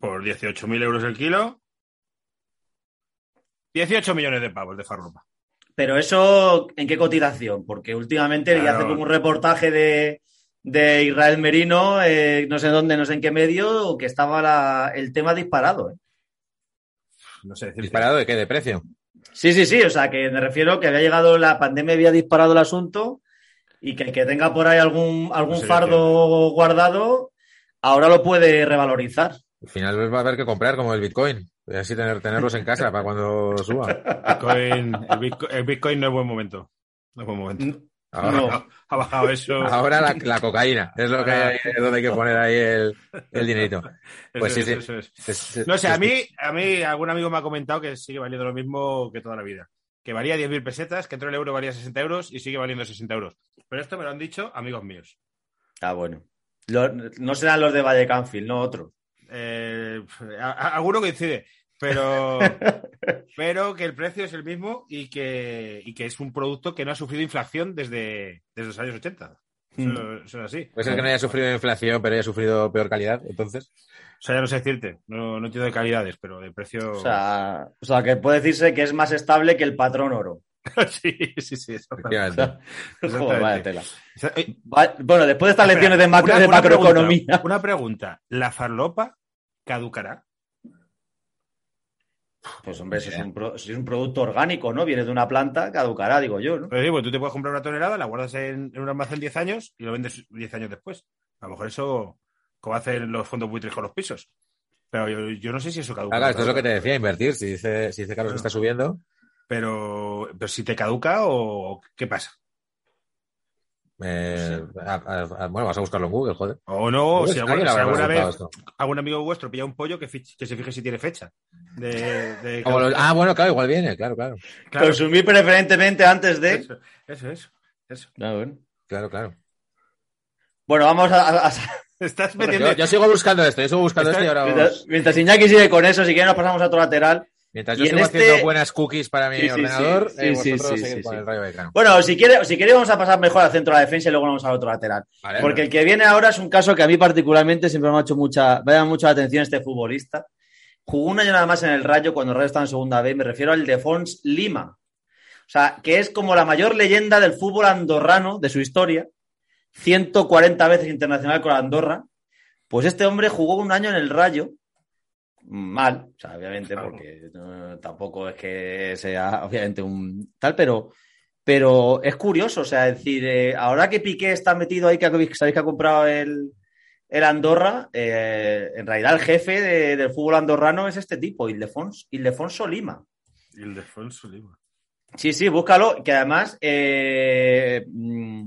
Por 18.000 euros el kilo. 18 millones de pavos de farlopa. Pero eso, ¿en qué cotización? Porque últimamente Claro. ya hace como un reportaje de, de Israel Merino, eh, no sé dónde, no sé en qué medio, que estaba la- el tema disparado. ¿eh? No sé decirte. ¿Disparado de qué? ¿De precio? Sí, sí, sí, o sea, que me refiero que había llegado la pandemia, había disparado el asunto y que el que tenga por ahí algún, algún fardo guardado, ahora lo puede revalorizar. Al final va a haber que comprar como el Bitcoin. Y así tener, tenerlos en casa para cuando suba. Bitcoin- el, Bitcoin, el Bitcoin no es buen momento. No es buen momento. Ahora, No. Ha bajado eso. ahora la, la cocaína es lo que hay, es donde hay que poner ahí el, el dinerito. Pues Eso sí, sí. eso es. Es- es- No sé, a mí, a mí algún amigo me ha comentado que sigue valiendo lo mismo que toda la vida. Que valía 10.000 pesetas, que entró el euro valía 60 euros y sigue valiendo 60 euros. Pero esto me lo han dicho amigos míos. Ah, bueno. Lo- no serán los de Valle Canfield, no otros. Eh, alguno coincide, pero, pero que el precio es el mismo y que, y que es un producto que no ha sufrido inflación desde, desde los años 80. Eso, eso es así. Puede ser que no haya sufrido inflación, pero haya sufrido peor calidad, entonces. O sea, ya no sé decirte, no, no entiendo de calidades, pero de precio. O sea, o sea, que puede decirse que es más estable que el patrón oro. sí, sí, sí. eso. Joder, vaya tela. Eh, Bueno, después de estas espera, lecciones de, macro- una- de una macroeconomía. pregunta, Una pregunta. ¿La farlopa caducará? Pues hombre, si es, un pro- si es un producto orgánico, ¿no? Viene de una planta, caducará, digo yo, ¿no? Pero digo, tú te puedes comprar una tonelada, la guardas en, en un almacén 10 años y lo vendes 10 años después. A lo mejor eso, como hacen los fondos buitres con los pisos. Pero yo, yo no sé si eso caduca. Claro, esto es lo que te decía, invertir. Si dice, si dice Carlos que está subiendo, Pero, pero si te caduca o qué pasa. Eh, a- a- a- bueno, vas a buscarlo en Google, joder. O no, si alguna, si alguna vez esto. algún amigo vuestro pilla un pollo que, que se fije si tiene fecha. De, de Como los- caducidad. ah, bueno, claro, igual viene, claro, claro. Claro, Consumir preferentemente antes de. eso, eso, eso, eso. Ah, bueno. Claro, claro. Bueno, vamos a. a- a- Estás metiendo. Yo, yo sigo buscando esto, yo sigo buscando esto y ahora mientras, os- mientras Iñaki sigue con eso, si quieren nos pasamos a otro lateral. Mientras yo sigo este- haciendo buenas cookies para mi Sí, ordenador, sí, eh, vosotros con el Rayo Vallecano. Bueno, si quiere, si quiere vamos a pasar mejor al centro de la defensa y luego vamos al otro lateral. Vale, Porque el que viene ahora es un caso que a mí particularmente siempre me ha hecho mucha, me ha llamado mucho la atención este futbolista. Jugó un año nada más en el Rayo cuando el Rayo estaba en segunda B, me refiero al Defons Lima. O sea, que es como la mayor leyenda del fútbol andorrano de su historia. 140 veces internacional con Andorra. Pues este hombre jugó un año en el Rayo. Mal, o sea, obviamente, Claro. porque eh, tampoco es que sea, obviamente, un tal, pero, pero es curioso, o sea, es decir, eh, ahora que Piqué está metido ahí, que sabéis que ha comprado el, el Andorra, eh, en realidad el jefe de- del fútbol andorrano es este tipo, Ildefonso, Ildefonso Lima. Ildefonso Lima. Sí, sí, búscalo, que además eh, mm,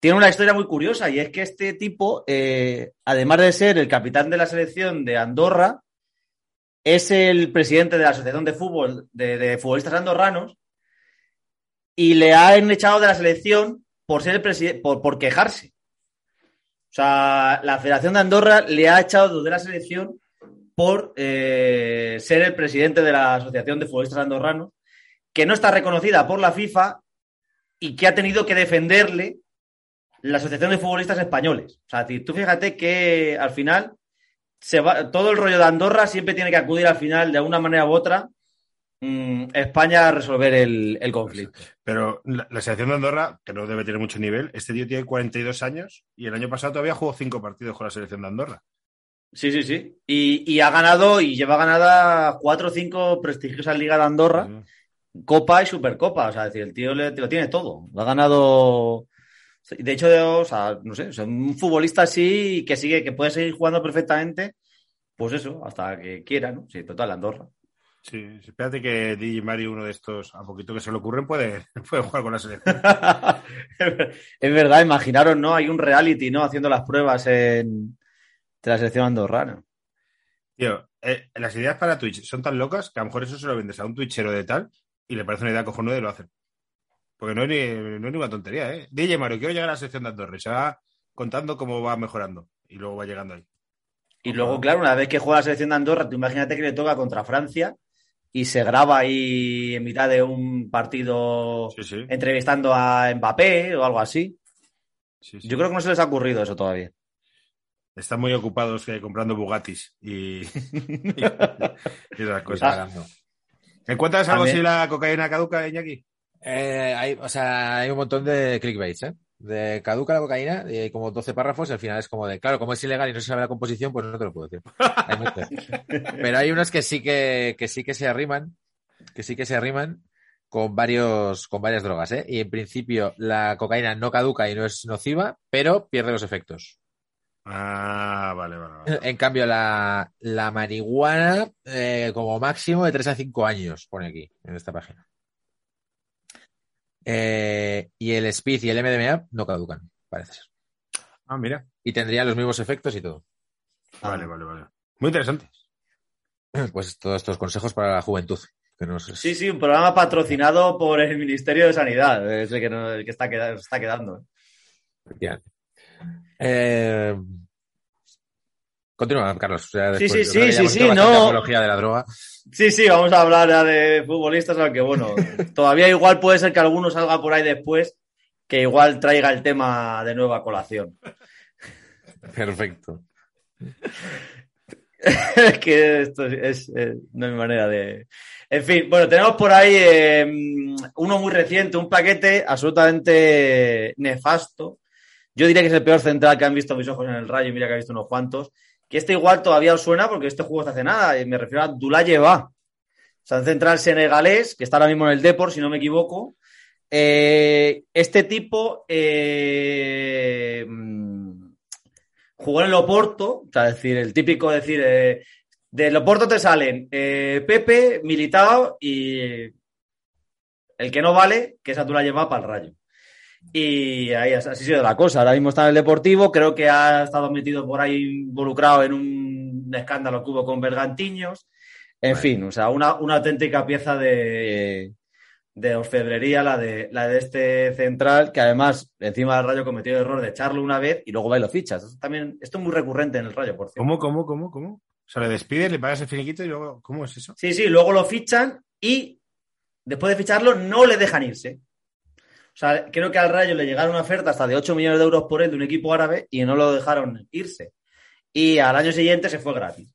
tiene una historia muy curiosa y es que este tipo, eh, además de ser el capitán de la selección de Andorra, es el presidente de la Asociación de Fútbol de, Futbolistas Andorranos y le han echado de la selección por ser el presidente, por, quejarse. O sea, la Federación de Andorra le ha echado de la selección por eh, ser el presidente de la Asociación de Futbolistas Andorranos que no está reconocida por la FIFA y que ha tenido que defenderle la Asociación de Futbolistas Españoles. O sea, tú fíjate que al final se va, todo el rollo de Andorra siempre tiene que acudir al final, de alguna manera u otra, mm, España a resolver el, el conflicto. Pero la, la selección de Andorra, que no debe tener mucho nivel, este tío tiene 42 años y el año pasado todavía jugó cinco partidos con la selección de Andorra. Sí, sí, sí. Y, y ha ganado y lleva ganada cuatro o cinco prestigiosas ligas de Andorra, Copa y Supercopa. O sea, es decir, el tío le- lo tiene todo. Lo ha ganado. De hecho, o sea, no sé, o sea, un futbolista así que sigue, que puede seguir jugando perfectamente, pues eso, hasta que quiera, ¿no? Sí, total, Andorra. Sí, espérate que DJ Mario, uno de estos, a poquito que se le ocurren, puede, puede jugar con la selección. es verdad, imaginaros, ¿no? Hay un reality, ¿no? Haciendo las pruebas en de la selección andorrana. Tío, eh, las ideas para Twitch son tan locas que a lo mejor eso se lo vendes a un twitchero de tal y le parece una idea cojonuda y lo hacen. Porque no es, ni, no es ni una tontería, ¿eh? DJ Mario, quiero llegar a la selección de Andorra y se va contando cómo va mejorando y luego va llegando ahí. Y luego, claro, una vez que juega la selección de Andorra, tú imagínate que le toca contra Francia y se graba ahí en mitad de un partido Sí, sí. entrevistando a Mbappé o algo así. sí, sí. Yo creo que no se les ha ocurrido eso todavía. Están muy ocupados eh, comprando Bugattis y, y, esas cosas. hablando. ¿Encuentras algo si la cocaína caduca, Iñaki? Eh, hay, o sea, hay un montón de clickbaits, ¿eh? De caduca la cocaína, y hay como 12 párrafos y al final es como de, claro, como es ilegal y no se sabe la composición, pues no te lo puedo decir. Hay. Pero hay unos que sí que, que sí que se arriman, que sí que se arriman con varios, con varias drogas, ¿eh? Y en principio la cocaína no caduca y no es nociva, pero pierde los efectos. Ah, vale, vale. vale. En cambio, la, la marihuana, eh, como máximo de 3 a 5 años, pone aquí, en esta página. Eh, y el speed y el MDMA no caducan, parece ser. Ah, mira. Y tendrían los mismos efectos y todo. Vale, vale, vale. Muy interesante. Pues todos estos consejos para la juventud. Que nos... Sí, sí, un programa patrocinado por el Ministerio de Sanidad. Es el que, no- el que está, queda- está quedando. Eh, Continúa, Carlos. O sea, Sí, sí, sí, ya sí, sí, no. de la droga. Sí, sí, vamos a hablar ya de futbolistas, aunque bueno, todavía igual puede ser que alguno salga por ahí después que igual traiga el tema de nueva colación. Perfecto. es que esto es, es- no hay manera de. En fin, bueno, tenemos por ahí eh, uno muy reciente, un paquete absolutamente nefasto. Yo diría que es el peor central que han visto mis ojos en el rayo, mira que he visto unos cuantos. Que este igual todavía os suena porque este juego está hace nada, y me refiero a Abdoulaye Ba. O central senegalés, que está ahora mismo en el Depor, si no me equivoco. Eh, este tipo eh, mm, jugó en el Oporto, o sea, decir, el típico, decir, eh, del Oporto te salen eh, Pepe, Militao y el que no vale, que es Abdullah lleva para el Rayo. Y ahí así ha sido la cosa. Ahora mismo está en el Deportivo, creo que ha estado metido por ahí involucrado en un escándalo que hubo con Bergantiños. En fin, o sea, una, una auténtica pieza de, de orfebrería, la de, la de este central, que además encima del Rayo cometió el error de echarlo una vez y luego va y lo fichas. Eso también, esto es muy recurrente en el Rayo, por cierto. ¿Cómo, cómo, cómo, cómo? O sea, le despides, le pagas el finiquito y luego, ¿cómo es eso? Sí, sí, luego lo fichan y después de ficharlo no le dejan irse. O sea, creo que al Rayo le llegaron una oferta hasta de 8 millones de euros por él de un equipo árabe y no lo dejaron irse. Y al año siguiente se fue gratis.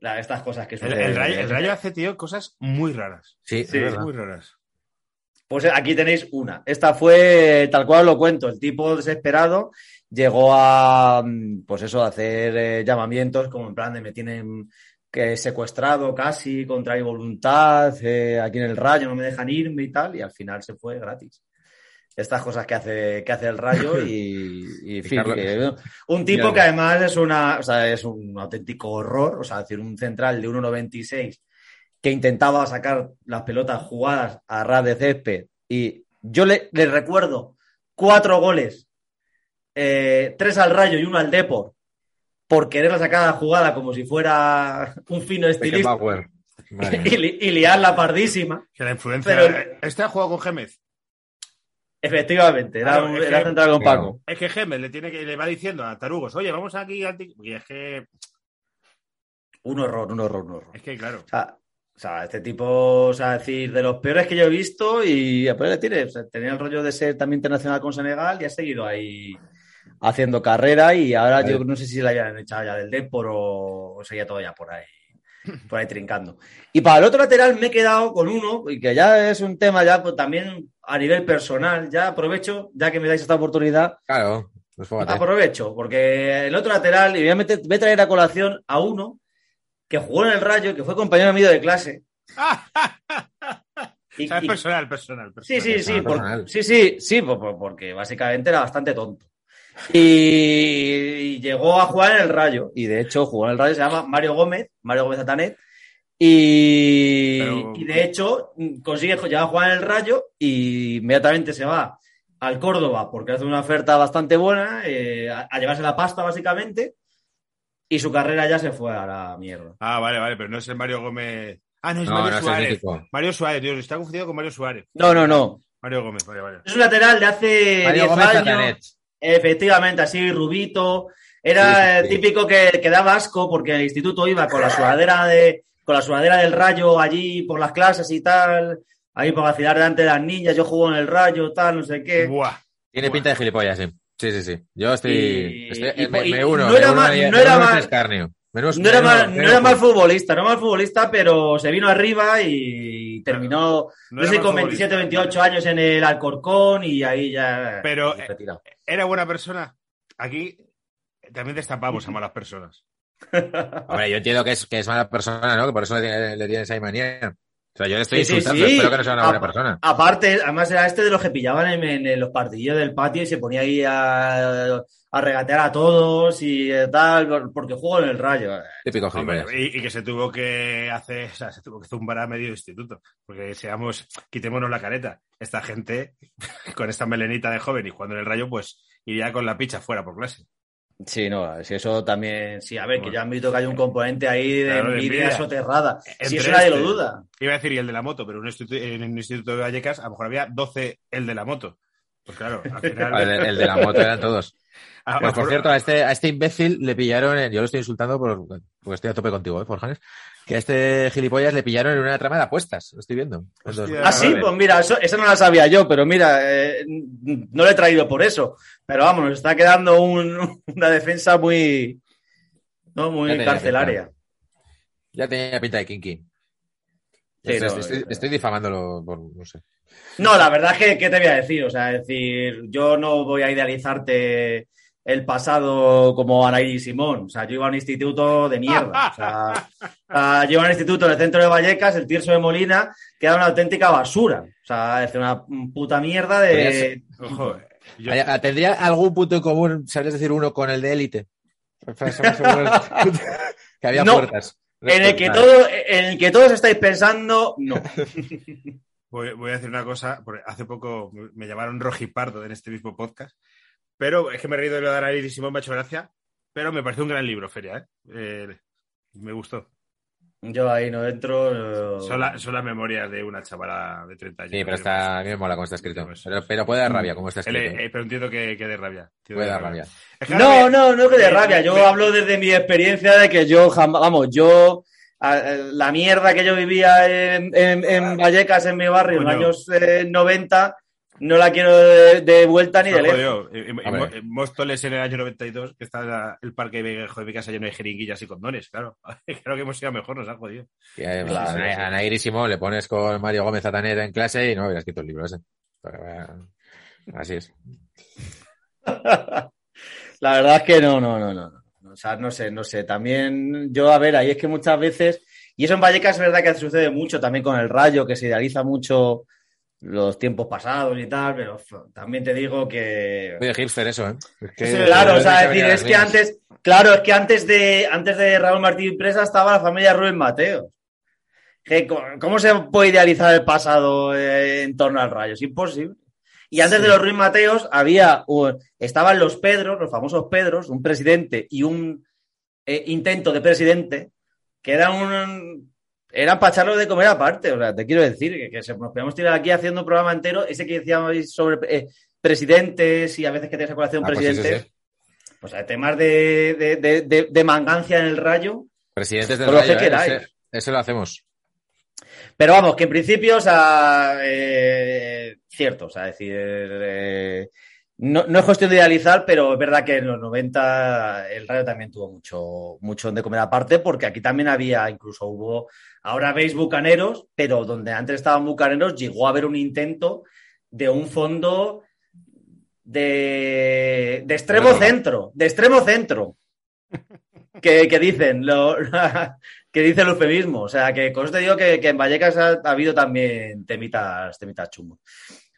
La- estas cosas que El, suceden. el rayo, el Rayo hace, tío, cosas muy raras. Sí, Sí, es. Muy raras. Pues aquí tenéis una. Esta fue tal cual lo cuento. El tipo desesperado llegó a, mm, pues eso, a hacer eh, llamamientos como en plan de me tienen que secuestrado casi contra mi voluntad, eh, aquí en el Rayo no me dejan irme y tal, y al final se fue gratis. Estas cosas que hace, que hace el Rayo y, fin, que- un tipo Mira, que además es una, o sea, es un auténtico horror, o sea, es decir, un central de 1,96 que intentaba sacar las pelotas jugadas a ras de césped y yo le, le recuerdo cuatro goles, eh, tres al Rayo y uno al Depor, por querer la sacada jugada como si fuera un fino estilista y, li- y liarla pardísima. Que la influencia. Pero- Este ha jugado con Gémez. Efectivamente, era, Claro, era que- central con claro. Paco. Es que Gémez le tiene que le va diciendo a Tarugos, oye, vamos aquí al tic-". Y es que, Un horror, un horror, un horror. es que claro. O sea, o sea, este tipo, o sea, decir, de los peores que yo he visto y después le tiene, o sea, tenía el rollo de ser también internacional con Senegal y ha seguido ahí haciendo carrera y ahora yo no sé si la habían echado ya del Depor o, o seguía todavía por ahí, por ahí trincando. Y para el otro lateral me he quedado con uno, y que ya es un tema ya pues, también a nivel personal, ya aprovecho, ya que me dais esta oportunidad, Claro, pues. Aprovecho, porque el otro lateral, y voy a, meter- voy a traer a colación a uno que jugó en el Rayo, que fue compañero mío de clase. Y- O sea, es personal, personal, sí, personal. sí, sí, personal, por- personal. sí, sí, sí, por- porque básicamente era bastante tonto. Y, y llegó a jugar en el Rayo, y de hecho jugó en el Rayo, se llama Mario Gómez, Mario Gómez Atanet, y, Pero- y de hecho consigue llegar a jugar en el Rayo y inmediatamente se va al Córdoba porque hace una oferta bastante buena, eh, a, a llevarse la pasta básicamente, y su carrera ya se fue a la mierda. Ah, vale, vale, pero no es el Mario Gómez. Ah, no, es No, Mario no Suárez. Mario Suárez, Dios, está confundido con Mario Suárez. No, no, no. Mario Gómez, vale, vale. Es un lateral de hace Mario 10 Gómez años. Atanet. Efectivamente, así, rubito. Era Sí, sí, sí. el típico que, que daba asco porque el instituto iba con la sudadera de, con la sudadera del rayo allí por las clases y tal, ahí para vacilar delante de las niñas, yo juego en el rayo, tal, no sé qué. Buah. Tiene Buah. pinta de gilipollas, sí. Sí, sí, sí. Yo estoy. Y- estoy- y- me, y me uno. no era me uno no era uno Menos- No era, menos- mal, no era mal futbolista, no era mal futbolista, pero se vino arriba y terminó, no, sé, con futbolista. 27, 28 años en el Alcorcón y ahí ya. Pero, eh, retirado. ¿Era buena persona? Aquí también destapamos a malas personas. Hombre, yo entiendo que es, que es mala persona, ¿no? Que por eso le, le tienes ahí manía. O sea, yo le estoy Sí, insultando, sí. espero que no sea una buena Apa- persona. Aparte, además era este de los que pillaban en, en los partidillos del patio y se ponía ahí a, a regatear a todos y tal, porque juego en el rayo. Típico Hombre, y, y que se tuvo que hacer, o sea, se tuvo que zumbar a medio instituto. Porque seamos, quitémonos la careta. Esta gente, con esta melenita de joven y jugando en el rayo, pues iría con la picha fuera por clase. Sí, no, si eso también, sí, a ver, que Bueno. ya han visto que hay un componente ahí de Claro, envidia soterrada. Entre Si eso nadie lo este. duda. Iba a decir, y el de la moto, pero en un instituto, en un instituto de Vallecas a lo mejor había 12 el de la moto. Pues claro, al final. El, el de la moto eran todos. a- a- Pues, por cierto, a este, a este imbécil le pillaron, en- yo lo estoy insultando por, porque estoy a tope contigo, ¿eh, Forjanes? Que a este gilipollas le pillaron en una trama de apuestas, lo estoy viendo. Hostia. Ah, sí, pues mira, eso, eso no la sabía yo, pero mira, eh, no lo he traído por eso. Pero vamos, nos está quedando un- una defensa muy, no, muy Ya carcelaria. Ya tenía pinta de Kinky. Sí, estoy, no, estoy- eh, estoy difamándolo por, no sé. No, la verdad es que, ¿qué te voy a decir? O sea, es decir, yo no voy a idealizarte el pasado como Anaí Simón. O sea, yo iba a un instituto de mierda. O sea, yo iba a un instituto en el centro de Vallecas, el Tirso de Molina, que era una auténtica basura. O sea, es una puta mierda de... ser. Ojo, yo- Hay- ¿Tendría algún punto en común, sabrías decir uno con el de élite? que había No. puertas. En el, que todo, en el que todos estáis pensando, no. Voy, voy a decir una cosa, porque hace poco me llamaron rojipardo en este mismo podcast, pero es que me he reído de lo de Anaís y Simón, me ha hecho gracia, pero me pareció un gran libro, Feria, ¿eh? Eh, me gustó. Yo ahí no entro. Son, la- son las memorias de una chavala de 30 años. Sí, pero está, a mí me mola cómo está escrito. Pero, pero puede dar rabia cómo está El- escrito. eh, pero entiendo que, que de rabia. Entiendo Puede dar rabia. No, no, no que de rabia. Yo me- hablo desde mi experiencia de que yo jamás, vamos, yo, la mierda que yo vivía en, en- en Vallecas, en mi barrio, en los años eh, 90, no la quiero de, de vuelta ni de lejos. jodió. En- en- Hombre. en Móstoles en el año 92, que está la- el parque viejo de mi casa lleno de jeringuillas y condones, claro. Creo que hemos ido mejor, nos ha jodido. A, sí, a Nair y Simón le pones con Mario Gómez Zatanera en clase y no hubiera escrito el libro ese. Pero, eh, Así es. La verdad es que no, no, no, no. no. O sea, no sé, no sé. También yo, a ver, ahí es que muchas veces, y eso en Vallecas es verdad que sucede mucho también con el rayo, que se idealiza mucho los tiempos pasados y tal, pero también te digo que... Muy de hipster eso, ¿eh? Es que- Sí, claro, o sea, es decir, es que antes, claro, es que antes de, antes de Raúl Martín Presa estaba la familia Rubén Mateos. ¿Cómo se puede idealizar el pasado eh, en torno al rayo? Es imposible. Y antes de los Ruiz Mateos había, estaban los Pedros, los famosos Pedros, un presidente y un eh, intento de presidente, que eran un, eran para echarlo de comer aparte. O sea, te quiero decir que, que se, nos podemos tirar aquí haciendo un programa entero, ese que decíamos sobre eh, presidentes y a veces que te a colación Ah, pues sí, presidentes. Pues hay temas de, de, de, de- de mangancia en el rayo. Presidentes del Rayo, que ¿eh? ese lo hacemos. Pero vamos, que en principio, o sea, eh, cierto, o sea, decir, eh, no, no es cuestión de idealizar, pero es verdad que en los 90 el Rayo también tuvo mucho, mucho donde comer aparte, porque aquí también había, incluso hubo, ahora veis Bucaneros, pero donde antes estaban Bucaneros llegó a haber un intento de un fondo de, de extremo centro, de extremo centro. Que, que dicen, lo, que dice el eufemismo. O sea, que con esto te digo que, que en Vallecas ha, ha habido también temitas, temitas chungos.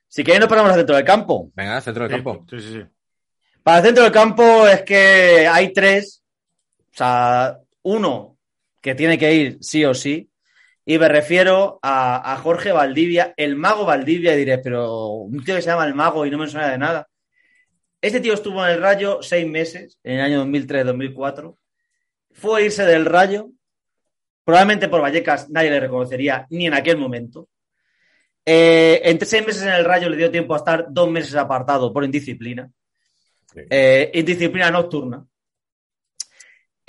Si queréis nos ponemos al centro del campo. Venga, centro del Sí, campo. Sí, sí, sí. Para el centro del campo es que hay tres. O sea, uno que tiene que ir sí o sí. Y me refiero a, a Jorge Valdivia, el mago Valdivia, y diré, pero un tío que se llama el mago y no me suena de nada. Este tío estuvo en el Rayo seis meses, en el año 2003-2004. Fue a irse del Rayo. Probablemente por Vallecas nadie le reconocería ni en aquel momento. Eh, entre seis meses en el Rayo le dio tiempo a estar dos meses apartado por indisciplina. Eh, indisciplina nocturna.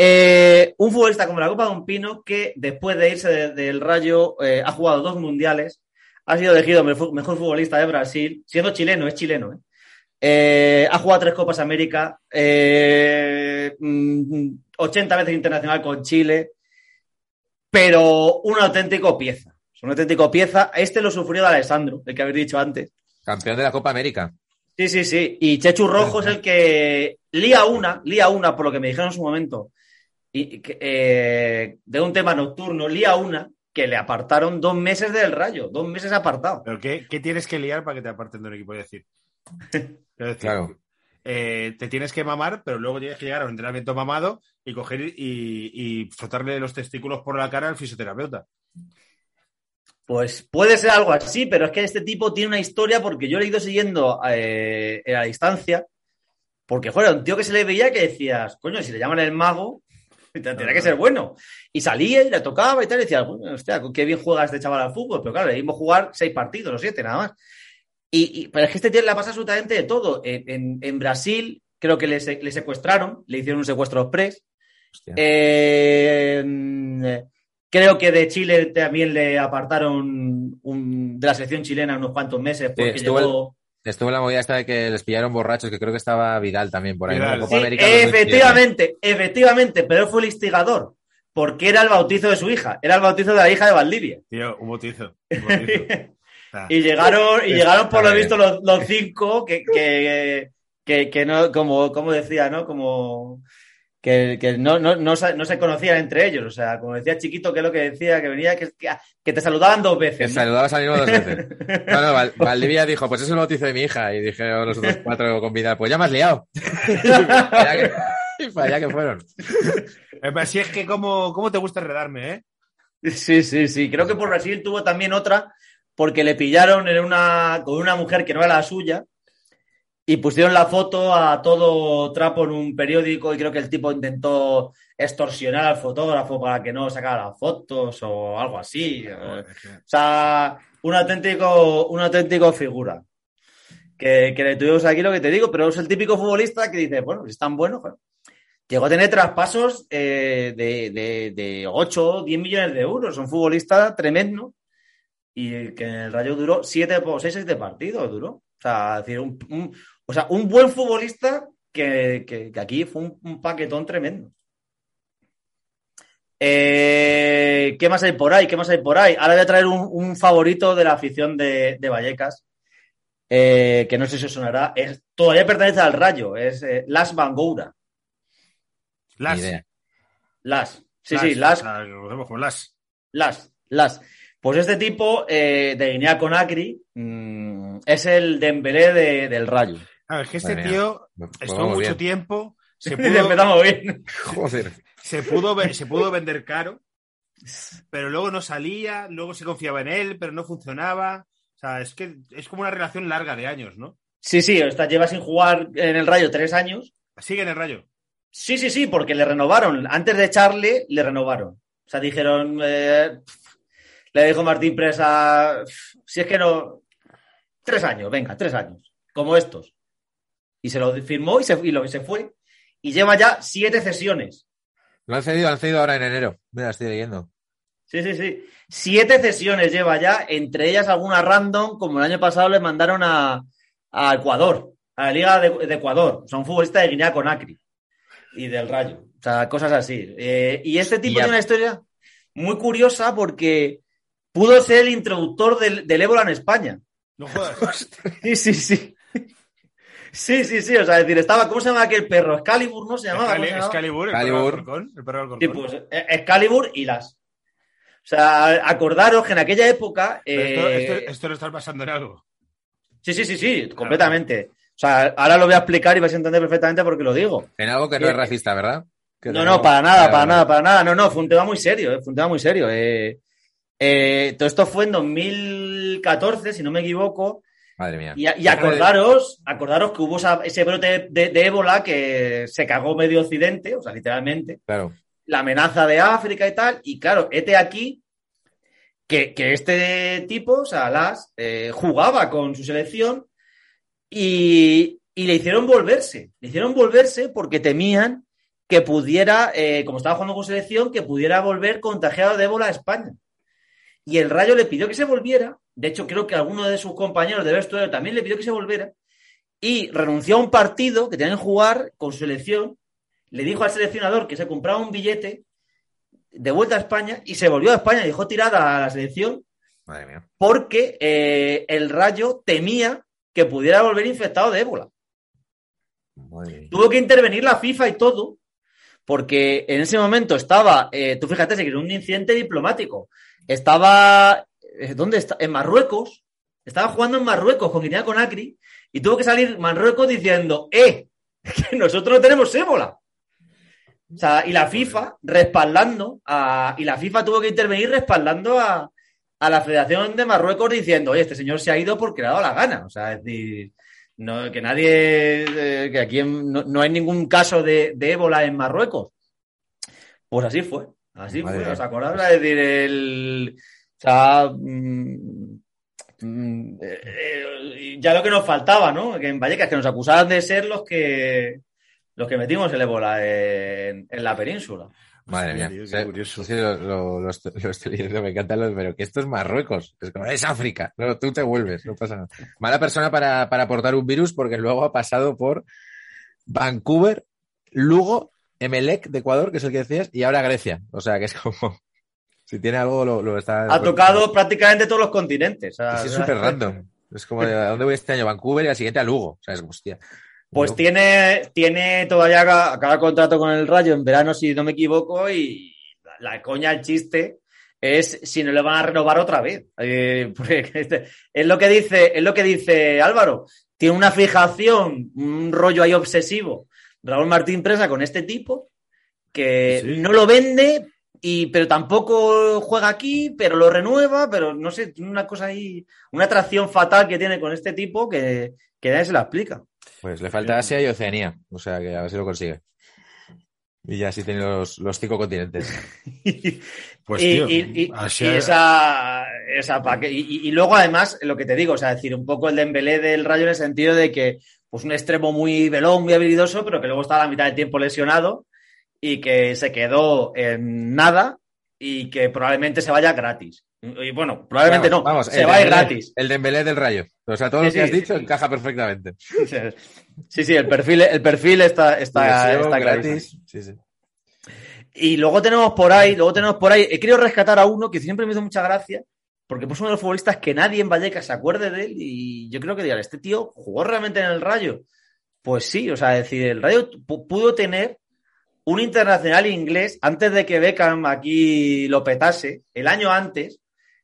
Eh, un futbolista como la Copa de un Pino que después de irse de- del Rayo eh, ha jugado dos mundiales, ha sido elegido mejor, futbolista de Brasil, siendo chileno, es chileno. ¿eh? Ha jugado tres Copas América, eh, mm, 80 veces internacional con Chile, pero un auténtico pieza. Es un auténtico pieza. Este lo sufrió de Alessandro, el que habéis dicho antes. Campeón de la Copa América. Sí, sí, sí. Y Chechu Rojo es el que lía una, lía una, por lo que me dijeron en su momento, y, eh, de un tema nocturno, lía una que le apartaron dos meses del rayo, dos meses apartado. Pero ¿qué, qué tienes que liar para que te aparten de un equipo? Es decir, Claro. eh, te tienes que mamar, pero luego tienes que llegar a un entrenamiento mamado y coger y, y frotarle los testículos por la cara al fisioterapeuta. Pues puede ser algo así, pero es que este tipo tiene una historia porque yo le he ido siguiendo eh, a la distancia, porque joder, un tío que se le veía que decías, coño, si le llaman el mago, tendría que ser bueno. Y salía y le tocaba y tal, y bueno, hostia, qué bien juega este chaval al fútbol, pero claro, le dimos jugar seis partidos o siete nada más. Y, y- pero es que este tío le pasa absolutamente de todo. En, en- en Brasil creo que le, le secuestraron, le hicieron un secuestro express. Eh, creo que de Chile también le apartaron un- de la selección chilena unos cuantos meses porque estuvo llegó... Estuvo la movida esta de que les pillaron borrachos, que creo que estaba Vidal también por ahí. ¿no? Copa Sí, América 2007. efectivamente, efectivamente, pero fue el instigador. porque era el bautizo de su hija. Era el bautizo de la hija de Valdivia. Tío, un bautizo. un bautizo. Ah. Y llegaron, y llegaron por lo visto los, los cinco que, que, que, que no, como, como decía, ¿no? Como que, que no, no, no, se, no se conocían entre ellos. O sea, como decía Chiquito, que es lo que decía, que venía, que, que, que te saludaban dos Que veces. ¿no? saludabas al mismo dos veces. No, no, Val- Valdivia dijo, pues es el bautizo de mi hija. Y dije los otros cuatro con vida, pues ya me has liado. y para allá que, que fueron. Eh, pero Si es que, ¿cómo, cómo te gusta enredarme, eh? Sí, sí, sí. Creo que por Brasil tuvo también otra, porque le pillaron en una, con una mujer que no era la suya y pusieron la foto a todo trapo en un periódico y creo que el tipo intentó extorsionar al fotógrafo para que no sacara las fotos o algo así. O sea, un auténtico, un auténtico figura. Que, que le tuvimos aquí lo que te digo, pero es el típico futbolista que dice, bueno, es tan bueno, joder. Llegó a tener traspasos eh, de, de, de 8 10 millones de euros. Un futbolista tremendo. Y que en el Rayo duró 7 o 6, 7 partidos. Duró. O sea, es decir, un, un- o sea, un buen futbolista que, que- que aquí fue un, un paquetón tremendo. Eh, ¿Qué más hay por ahí? ¿Qué más hay por ahí? Ahora voy a traer un, un favorito de la afición de, de Vallecas, eh, que no sé si os sonará. Es, todavía pertenece al Rayo, es eh, Las Bangoura. Las. Las. Sí, Las, sí, Las, lo las. Las, Las. Pues este tipo eh, de Guinea Conakry mm, es el Dembélé de- del Rayo. A ver, que este Madre tío estuvo mucho bien. tiempo, se pudo, Empezamos bien. Joder. se, pudo, ve- se pudo vender caro, pero luego no salía, luego se confiaba en él, pero no funcionaba. O sea, es que es como una relación larga de años, ¿no? Sí, sí, está, lleva sin jugar en el Rayo tres años. Sigue en el rayo. Sí, sí, sí, porque le renovaron. Antes de echarle, le renovaron. O sea, dijeron, eh, le dijo Martín Presa, si es que no, tres años, venga, tres años, como estos. Y se lo firmó y se, y lo, y se fue. Y lleva ya siete cesiones. Lo han cedido, han cedido ahora en enero. Mira, estoy leyendo. Sí, sí, sí. Siete cesiones lleva ya, entre ellas alguna random, como el año pasado le mandaron a, a Ecuador, a la Liga de, de Ecuador. O sea, un futbolista de Guinea Conakry y del Rayo. O sea, cosas así. Eh, y este tipo tiene una historia muy curiosa porque pudo ser el introductor del, del ébola en España. No jodas. Sí, sí, sí. Sí, sí, sí. O sea, es decir, estaba, ¿cómo se llama aquel perro? Excalibur, ¿no se llamaba? ¿Cómo se Excali-? Excalibur, el Excalibur. perro del Alcorcón, el perro del Sí, Alcorcón. pues eh, Excalibur y las. O sea, acordaros que en aquella época. Pero esto, eh, esto- esto no está pasando en algo. Sí, sí, sí, sí, completamente. O sea, ahora lo voy a explicar y vais a entender perfectamente por qué lo digo. En algo que no es racista, ¿verdad? Que No, no, para nada, para nada, para nada. No, no, fue un tema muy serio, eh, fue un tema muy serio. eh. Eh, todo esto fue en 2014, si no me equivoco. Madre mía. Y, y acordaros, acordaros que hubo esa- ese brote de, de ébola que se cagó medio occidente, o sea, literalmente. Claro. la amenaza de África y tal. Y claro, este aquí, que, que este tipo, o sea, Las, eh, jugaba con su selección y, y le hicieron volverse. Le hicieron volverse porque temían que pudiera, eh, como estaba jugando con selección, que pudiera volver contagiado de ébola a España. Y el Rayo le pidió que se volviera. De hecho, creo que alguno de sus compañeros de vestuario también le pidió que se volviera. Y renunció a un partido que tenían que jugar con su selección le dijo al seleccionador que se compraba un billete de vuelta a España y se volvió a España y dejó tirada a la selección Madre mía. porque eh, el Rayo temía que pudiera volver infectado de ébola. Madre. Tuvo que intervenir la FIFA y todo, porque en ese momento estaba, eh, tú fíjate, se creó un incidente diplomático. Estaba, ¿dónde está? En Marruecos. Estaba jugando en Marruecos con Guinea Conakry y tuvo que salir Marruecos diciendo, ¡eh! Que nosotros no tenemos ébola. O sea, y la FIFA respaldando a, y la FIFA tuvo que intervenir respaldando a, a la Federación de Marruecos diciendo, oye, este señor se ha ido porque le ha dado la gana. O sea, es decir, no, que nadie, eh, que aquí en- no, no hay ningún caso de, de ébola en Marruecos. Pues así fue, así Madre fue. ¿os acordáis? Es decir, el, o sea, mm, eh, eh, ya lo que nos faltaba, ¿no? Que en Vallecas, que nos acusaban de ser los que los que metimos el ébola en, en la península. Madre mía. qué curioso. sí, lo, lo- lo estoy, lo estoy leyendo, me encantan los, pero que esto es Marruecos. Es como, es África. No, tú te vuelves, no pasa nada. Mala persona para, para aportar un virus porque luego ha pasado por Vancouver, Lugo Emelec de Ecuador, que es el que decías, y ahora Grecia. O sea, que es como. Si tiene algo, lo, lo está. Ha tocado prácticamente todos los continentes. o sea, Sí, es súper random. Es como, ¿a dónde voy este año? Vancouver y al siguiente a Lugo. O sea, es hostia. Pues Lugo. tiene, tiene todavía acaba, contrato con el Rayo en verano, si no me equivoco, y la, la coña, el chiste es si no le van a renovar otra vez. Eh, porque este- es lo que dice, es lo que dice Álvaro. Tiene una fijación, un rollo ahí obsesivo. Raúl Martín Presa con este tipo, que Sí. no lo vende, y, pero tampoco juega aquí, pero lo renueva, pero no sé, tiene una cosa ahí, una atracción fatal que tiene con este tipo que, que nadie se la explica. Pues le falta Asia y Oceanía. O sea, que a ver si lo consigue. Y ya sí tiene los, los cinco continentes. Pues, y, tío, y- y- Asia- y esa, esa pa' que- y, luego además lo que te digo, o sea, decir un poco el Dembélé del Rayo en el sentido de que pues un extremo muy velón, muy habilidoso, pero que luego estaba a la mitad del tiempo lesionado y que se quedó en nada y que probablemente se vaya gratis. Y bueno, probablemente Vamos, no, vamos, se va Dembélé- gratis. El Dembélé del Rayo. O sea, todo lo Sí, que has sí, dicho encaja perfectamente. Sí, sí, el perfil, el perfil está, está, está gratis. Sí, sí. Y luego tenemos por ahí, luego tenemos por ahí, he querido rescatar a uno que siempre me hizo mucha gracia, porque pues uno de los futbolistas que nadie en Vallecas se acuerde de él, y yo creo que digan, este tío jugó realmente en el Rayo. Pues sí, o sea, es decir, el Rayo pu- pudo tener un internacional inglés antes de que Beckham aquí lo petase, el año antes,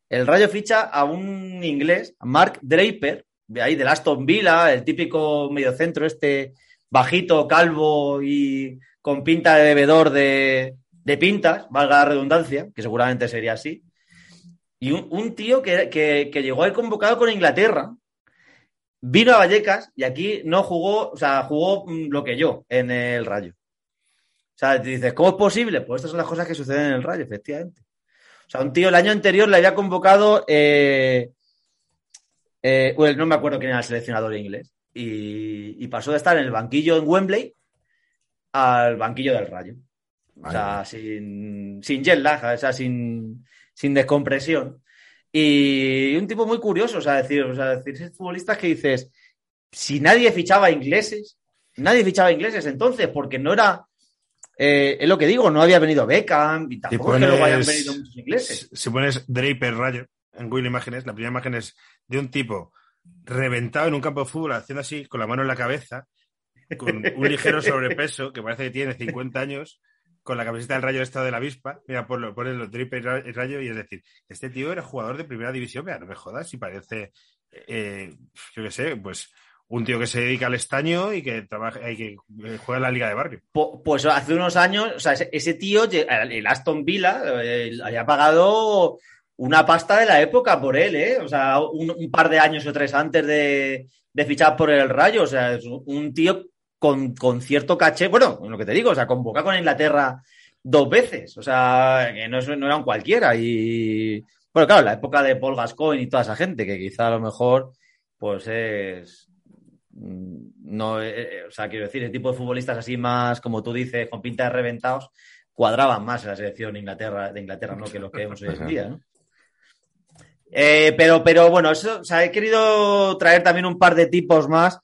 el Rayo ficha a un inglés, Mark Draper, de ahí del Aston Villa, el típico mediocentro este bajito, calvo y con pinta de bebedor de, de pintas, valga la redundancia, que seguramente sería así. Y un, un tío que, que- que llegó a ir convocado con Inglaterra, vino a Vallecas y aquí no jugó, o sea, jugó mm, lo que yo en el Rayo. O sea, te dices, ¿cómo es posible? Pues estas son las cosas que suceden en el Rayo, efectivamente. O sea, un tío el año anterior le había convocado, eh, eh, no me acuerdo quién era el seleccionador inglés, y, y pasó de estar en el banquillo en Wembley al banquillo del Rayo. O sea, sin, sin jet lag, o sea, sin, sin descompresión. Y un tipo muy curioso, o sea, decir, o sea, decir, futbolistas que dices, si nadie fichaba ingleses, nadie fichaba ingleses entonces, porque no era, eh, es lo que digo, no había venido Beckham, y tampoco es que luego hayan venido muchos ingleses. Si si pones Draper Rayo en Google Imágenes, la primera imagen es de un tipo reventado en un campo de fútbol, haciendo así, con la mano en la cabeza, con un ligero sobrepeso, que parece que tiene 50 años, con la camiseta del Rayo Estado de la Avispa. Mira, ponlo, pones los Draper Ra- Rayo y es decir, este tío era jugador de primera división, mira, no me jodas, y parece, eh, yo qué sé, pues un tío que se dedica al estaño y que trabaja y que eh, juega en la liga de barrio. Pues hace unos años, o sea, ese, tío, el Aston Villa, había pagado una pasta de la época por él, ¿eh? O sea, un, par de años o tres antes de, fichar por el Rayo. O sea, es un tío con, con cierto caché. Bueno, lo que te digo, o sea, convoca con Inglaterra dos veces. O sea, que no, no era un cualquiera. Y, bueno, claro, la época de Paul Gascoigne y toda esa gente, que quizá a lo mejor, pues es. Mm, No, eh, eh, o sea, quiero decir, ese tipo de futbolistas así más, como tú dices, con pinta de reventados, cuadraban más en la selección de Inglaterra, de Inglaterra, ¿no? Que lo que vemos hoy en día, ¿no? Eh, pero, pero bueno, eso, o sea, he querido traer también un par de tipos más,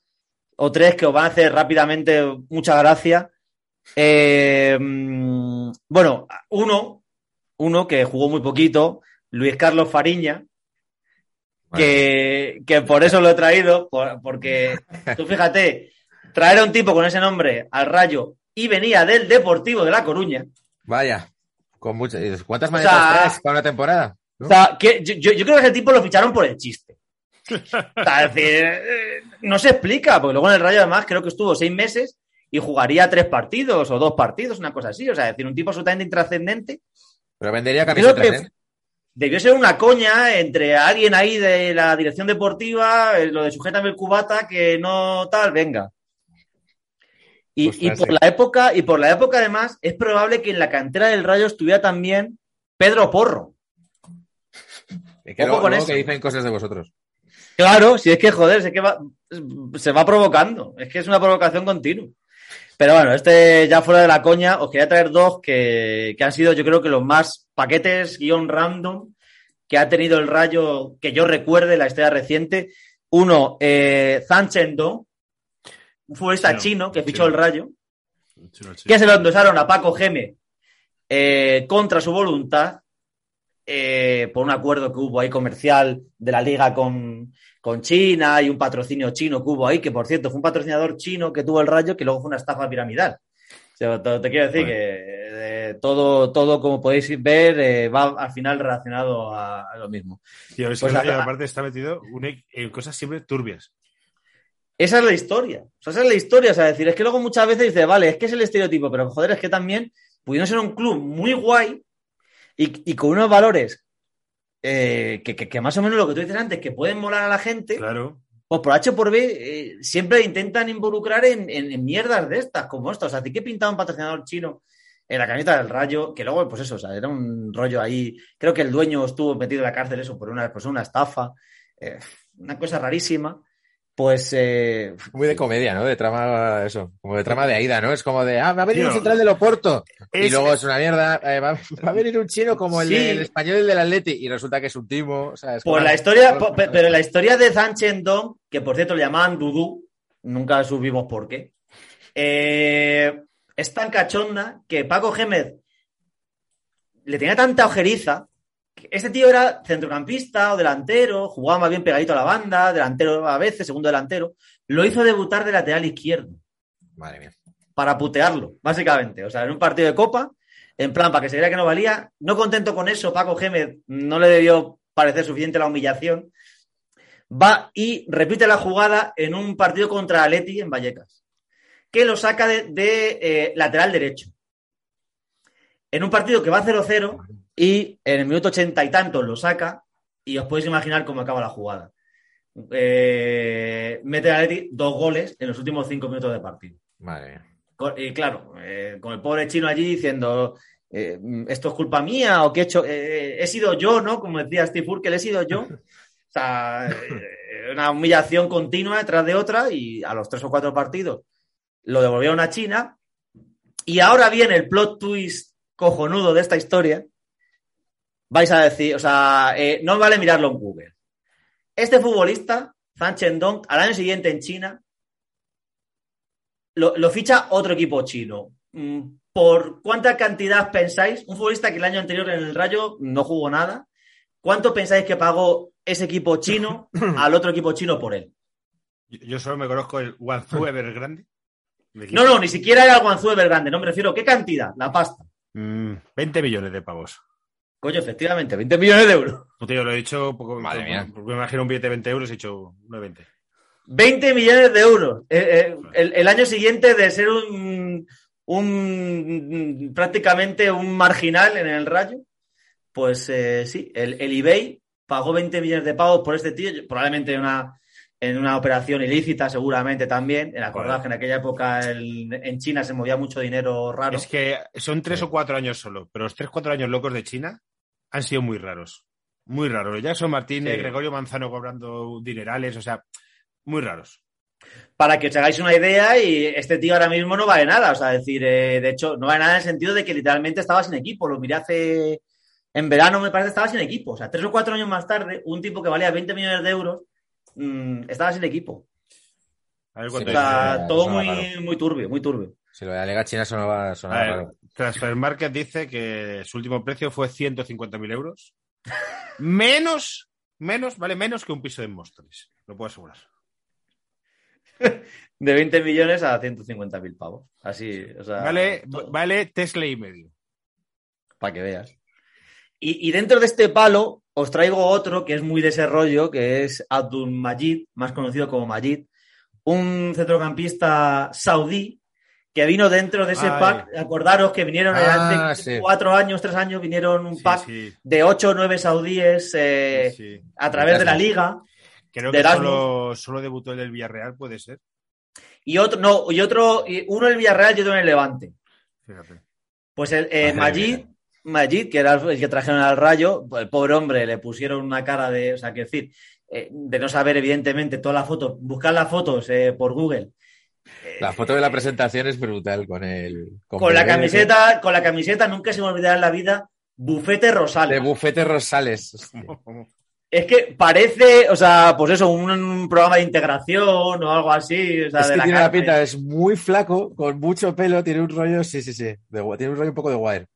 o tres que os van a hacer rápidamente mucha gracia. Eh, mm, bueno, uno, uno que jugó muy poquito, Luis Carlos Fariña, que, que por eso lo he traído, por- porque tú fíjate, traer a un tipo con ese nombre al Rayo y venía del Deportivo de La Coruña. Vaya. Con muchas. ¿y ¿Cuántas O sea, traes para una temporada? ¿No? O sea, que yo, creo que ese tipo lo ficharon por el chiste. O sea, es decir, eh, no se explica, porque luego en el Rayo además creo que estuvo seis meses y jugaría tres partidos o dos partidos, una cosa así. O sea, es decir, un tipo absolutamente intrascendente. Pero vendería Creo camisetas, que ¿eh? Debió ser una coña entre alguien ahí de la dirección deportiva, eh, lo de sujétame el cubata, que no tal, venga. Y, Ostras, y por sí. la época, y por la época además, es probable que en la cantera del Rayo estuviera también Pedro Porro. Es que luego, con luego eso. que dicen cosas de vosotros. Claro, si es que joder, es que va- se va provocando, es que es una provocación continua. Pero bueno, este ya fuera de la coña, os quería traer dos que, que han sido yo creo que los más paquetes guion random que ha tenido el Rayo, que yo recuerde la historia reciente. Uno, eh, Zhang Chendo, un futbolista Chino, chino que fichó chino. el Rayo. que se lo endosaron a Paco Geme eh, contra su voluntad eh, por un acuerdo que hubo ahí comercial de la liga con, con China y un patrocinio chino que hubo ahí, que por cierto fue un patrocinador chino que tuvo el rayo que luego fue una estafa piramidal. O sea, te, te quiero decir Bueno. que eh, todo, todo, como podéis ver, eh, va al final relacionado a, a lo mismo. Tío, es Pues que la- aparte está metido un- en cosas siempre turbias. Esa es la historia. O sea, esa es la historia. O sea, decir, es que luego muchas veces dices, vale, es que es el estereotipo, pero joder, es que también pudiendo ser un club muy guay y, y con unos valores eh, que, que- que más o menos lo que tú dices antes, que pueden molar a la gente, Claro. pues por H o por B eh, siempre intentan involucrar en, en- en mierdas de estas, como esta. O sea, ¿a ti qué pintaba un patrocinador chino en la camiseta del Rayo? Que luego, pues eso, o sea, era un rollo ahí. Creo que el dueño estuvo metido en la cárcel eso por una, pues una estafa. eh, una cosa rarísima. Pues eh, Muy de comedia, ¿no? De trama, eso, como de trama de Aida, ¿no? Es como de, ah, va a venir Tío, un central del Oporto. y luego es una mierda, eh, va, va a venir un chino como el, Sí. español el del Atleti. Y resulta que es un timo. O sea, es Por como- la historia, pero la historia de Zhang Chendong, que por cierto le llamaban Dudu, nunca supimos por qué, eh, es tan cachonda que Paco Gémez le tenía tanta ojeriza. Este tío era centrocampista o delantero, jugaba más bien pegadito a la banda, delantero a veces, segundo delantero. Lo hizo debutar de lateral izquierdo Madre mía. para putearlo, básicamente. O sea, en un partido de copa, en plan, para que se viera que no valía. No contento con eso, Paco Gémez no le debió parecer suficiente la humillación. Va y repite la jugada en un partido contra Atleti en Vallecas, que lo saca de, de, eh, lateral derecho. En un partido que va 0-0 y en el minuto ochenta y tantos lo saca y os podéis imaginar cómo acaba la jugada. Eh, mete a Atleti dos goles en los últimos cinco minutos de partido. Con- Y claro, eh, con el pobre chino allí diciendo, eh, esto es culpa mía o que he hecho, he sido yo, ¿no? Como decía Steve Urkel, he sido yo. O sea, una humillación continua detrás de otra y a los tres o cuatro partidos lo devolvieron a China. Y ahora viene el plot twist cojonudo de esta historia. Vais a decir, o sea, eh, no vale mirarlo en Google. Este futbolista, Fan Chendong, al año siguiente en China, lo, lo ficha otro equipo chino. Mm, ¿Por cuánta cantidad pensáis? Un futbolista que el año anterior en el Rayo no jugó nada. ¿Cuánto pensáis que pagó ese equipo chino al otro equipo chino por él? Yo, solo me conozco el Guangzhou Evergrande. Me No, no, ni siquiera era el Guangzhou Evergrande. No me refiero. ¿Qué cantidad? La pasta. Mm, 20 millones de pavos. Coño, efectivamente, 20 millones de euros. Puta, yo lo he dicho poco. Madre poco- mía. Porque me imagino un billete de 20 euros, he hecho 9,20. 20 millones de euros. Eh, eh, el, el año siguiente de ser un, un prácticamente un marginal en el Rayo, pues eh, sí, el, el eBay pagó 20 millones de pavos por este tío, probablemente en una, en una operación ilícita, seguramente también. En acordad que en aquella época el- en China se movía mucho dinero raro. Es que son 3 o 4 años solo, pero los 3 o 4 años locos de China han sido muy raros. Muy raros. Jackson Martínez, Sí. Gregorio Manzano cobrando dinerales, o sea, muy raros. para que os hagáis una idea, y este tío ahora mismo no vale nada. O sea, decir, eh, de hecho, no vale nada en el sentido de que literalmente estaba sin equipo. Lo miré hace. En verano, me parece, estaba sin equipo. O sea, tres o cuatro años más tarde, un tipo que valía 20 millones de euros mm, estaba sin equipo. A ver Sí, O sea, todo muy, muy turbio, muy turbio. Si lo de la Liga China sonaba, A sonaba ver, raro. Transfer Market dice que su último precio fue 150.000 euros. menos, menos, vale menos que un piso de Móstoles. Lo puedo asegurar. De 20 millones a 150 mil pavos. Así, o sea. Vale, todo. vale Tesla y medio. para que veas. Y, y dentro de este palo os traigo otro que es muy de ese rollo, que es Abdul Majid, más conocido como Majid, un centrocampista saudí que vino dentro de ese Ay. pack. Acordaros que vinieron Ah, hace sí. cuatro años, tres años, vinieron un Sí, pack sí, de ocho o nueve saudíes eh, a través de la liga. Creo que solo, solo debutó el del Villarreal, puede ser. Y otro, no, y otro, uno en el Villarreal y otro en el Levante. Fíjate. Pues el, eh, Majid. Majid, que era el que trajeron al rayo, pues el pobre hombre le pusieron una cara de, o sea, que decir, eh, de no saber, evidentemente, todas las fotos, buscar las fotos eh, por Google. La foto de la presentación es brutal con el. Con la camiseta, con la camiseta nunca se me olvidará en la vida, Bufete De Rosales. Bufete Rosales. Hostia. Es que parece, o sea, pues eso, un, un programa de integración o algo así. O sea, es de que la tiene la pinta, es muy flaco, con mucho pelo, tiene un rollo, sí, sí, sí, de tiene un rollo un poco de wire.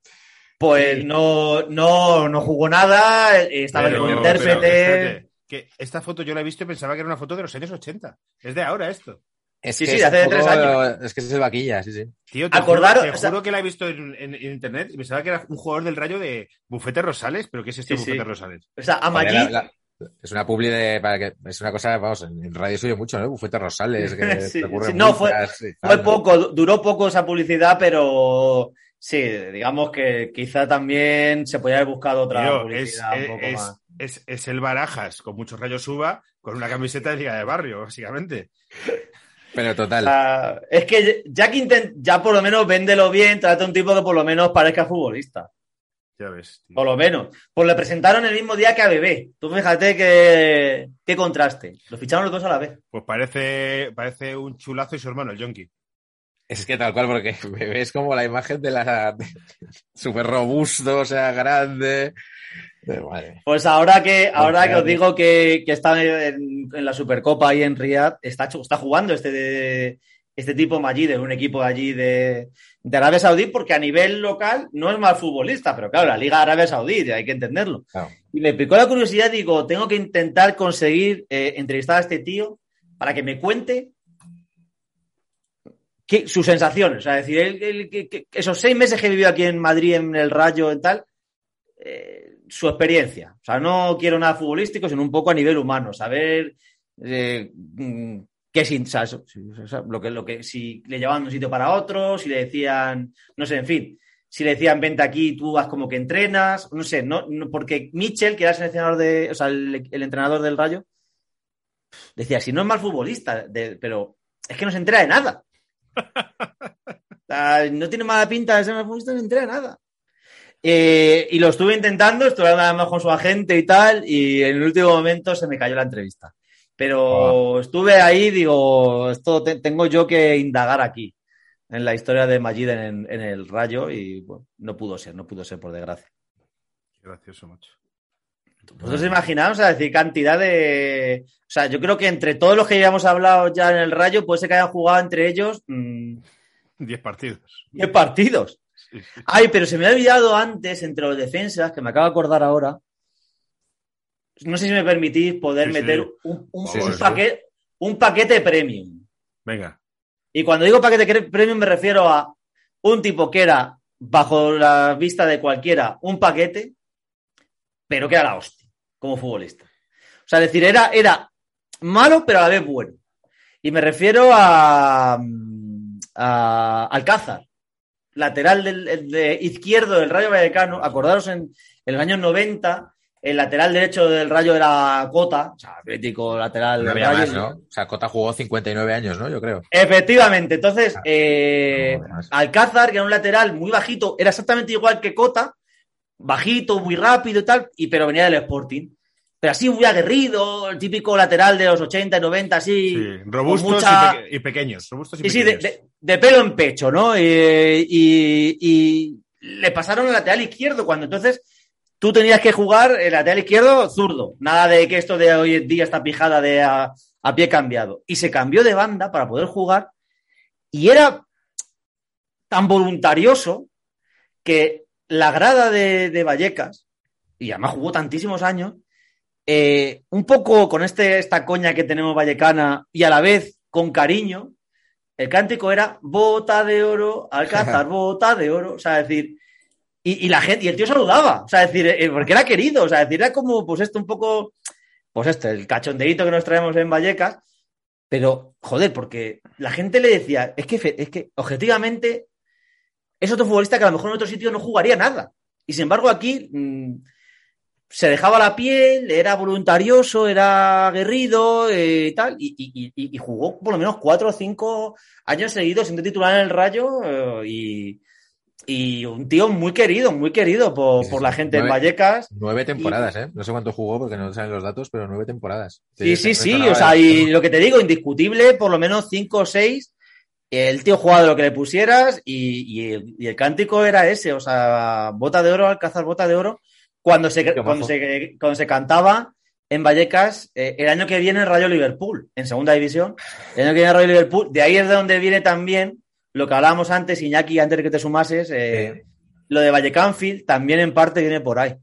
Pues no, no, no jugó nada, estaba Pero- como intérprete. que esta foto yo la he visto y pensaba que era una foto de los años 80. Es de ahora esto. Es Sí, que sí, es hace tres años. Es que es el vaquilla, sí, sí. Tío, te Acordaros- juro, te o sea- juro que la he visto en, en- en internet y pensaba que era un jugador del rayo de Bufete Rosales, pero ¿qué es este Sí, sí. Bufete Rosales? O sea, a Joder, Maggi, la- la- es una publi de. Para que, es una cosa, vamos, en, en radio soy mucho, ¿no? Bufete Rosales, que Sí, sí, no, fue- fue tal, ¿no? poco, duró poco esa publicidad, pero sí, digamos que quizá también se podía haber buscado otra Tío, es, publicidad un es- poco es- más. es- es el Barajas con muchos rayos suba con una camiseta de Liga de Barrio, básicamente. Pero total. sea, es que ya que intent- ya por lo menos véndelo bien, trata un tipo que por lo menos parezca futbolista. Ya ves. tío. Por lo menos. Pues le presentaron el mismo día que a Bebé. Tú fíjate que, qué contraste. Lo ficharon los dos a la vez. Pues parece, parece un chulazo y su hermano, el Yonki. Es que tal cual, porque es como la imagen de la. Súper robusto, o sea, grande. Madre. Pues ahora que, ahora que os digo que, que está en, en la Supercopa ahí en Riyadh, está, está jugando este, de- este tipo Majid un equipo allí de, de Arabia Saudí, porque a nivel local no es mal futbolista, pero claro, la Liga de Arabia Saudí, hay que entenderlo. Claro. Y me picó la curiosidad, digo, tengo que intentar conseguir eh, entrevistar a este tío para que me cuente qué- sus sensaciones. O sea, decir, él- él- que- que- esos seis meses que vivió aquí en Madrid, en el Rayo y tal, eh, su experiencia. O sea, no quiero nada futbolístico, sino un poco a nivel humano, saber eh, mm, qué sin, o sea, o lo que, lo que, si le llevaban de un sitio para otro, si le decían, no sé, en fin, si le decían vente aquí, tú vas como que entrenas, no sé, no, no- porque Mitchell, que era el seleccionador de, o sea, el, el entrenador del Rayo, decía, si no es mal futbolista, de- pero es que no se entera de nada. O sea, no tiene mala pinta de ser mal futbolista, no se entera de nada. Eh, y lo estuve intentando, estuve hablando además con su agente y tal, y en el último momento se me cayó la entrevista. Pero estuve ahí, digo, esto te- tengo yo que indagar aquí, en la historia de Majid en, en el Rayo, y bueno, no pudo ser, no pudo ser, por desgracia. Gracioso, macho. ¿Vosotros imaginaos, o sea, decir, cantidad de... O sea, yo creo que entre todos los que habíamos hablado ya en el Rayo, puede ser que hayan jugado entre ellos mm, Diez partidos. 10 partidos. Ay, pero se me ha olvidado antes, entre los defensas, que me acabo de acordar ahora. No sé si me permitís poder Sí, sí. meter un, un- Sí, un sí, sí. paquete, un paquete premium. Venga. Y cuando digo paquete premium me refiero a un tipo que era, bajo la vista de cualquiera, un paquete, pero que era la hostia, como futbolista. O sea, decir, era, era malo, pero a la vez bueno. Y me refiero a, a Alcázar, lateral del, de izquierdo del Rayo Vallecano. Acordaros en, en los años 90, el lateral derecho del Rayo era Cota, o sea, crítico lateral No había Rayo. más, ¿no? O sea, Cota jugó 59 años, ¿no? Yo creo. Efectivamente, entonces Ah, eh, no. Alcázar, que era un lateral muy bajito, era exactamente igual que Cota, bajito, muy rápido y tal, y pero venía del Sporting. Pero así muy aguerrido, el típico lateral de los 80 y 90, así. Sí, robustos mucha- y, y pequeños. Robustos y Sí, pequeños. de- de pelo en pecho, ¿no? Y, y le pasaron al lateral izquierdo cuando entonces tú tenías que jugar el lateral izquierdo zurdo. Nada de que esto de hoy en día está pijada de a, a pie cambiado. Y se cambió de banda para poder jugar y era tan voluntarioso que la grada de, de Vallecas, y además jugó tantísimos años, eh, un poco con este, esta coña que tenemos vallecana y a la vez con cariño, el cántico era bota de oro, Alcázar, bota de oro, o sea, es decir, y, y la gente, y el tío saludaba, o sea, es decir, eh, porque era querido, o sea, es decir, era como, pues esto un poco, pues esto, el cachondeíto que nos traemos en Vallecas, pero, joder, porque la gente le decía, es que, es que objetivamente es otro futbolista que a lo mejor en otro sitio no jugaría nada. Y sin embargo aquí mm, se dejaba la piel, era voluntarioso, era aguerrido eh, y tal, y, y- y- y jugó por lo menos cuatro o cinco años seguidos siendo titular en el Rayo eh, y, y un tío muy querido, muy querido por, Sí, por la gente en Nueve- Vallecas. Nueve temporadas, ¿eh? No sé cuánto jugó porque no salen los datos, pero nueve temporadas. Sí, sí, sí, o sea, y lo que te digo, indiscutible, por lo menos cinco o seis. El tío jugaba de lo que le pusieras y, y el, y el cántico era ese, o sea, bota de oro, Alcázar, bota de oro. Cuando se, cuando se, cuando se cantaba, en Vallecas eh, el año que viene el Rayo Liverpool, en segunda división. El año que viene el Rayo Liverpool. De ahí es de donde viene también lo que hablábamos antes, Iñaki, antes de que te sumases, eh, lo de Vallecanfield también en parte viene por ahí.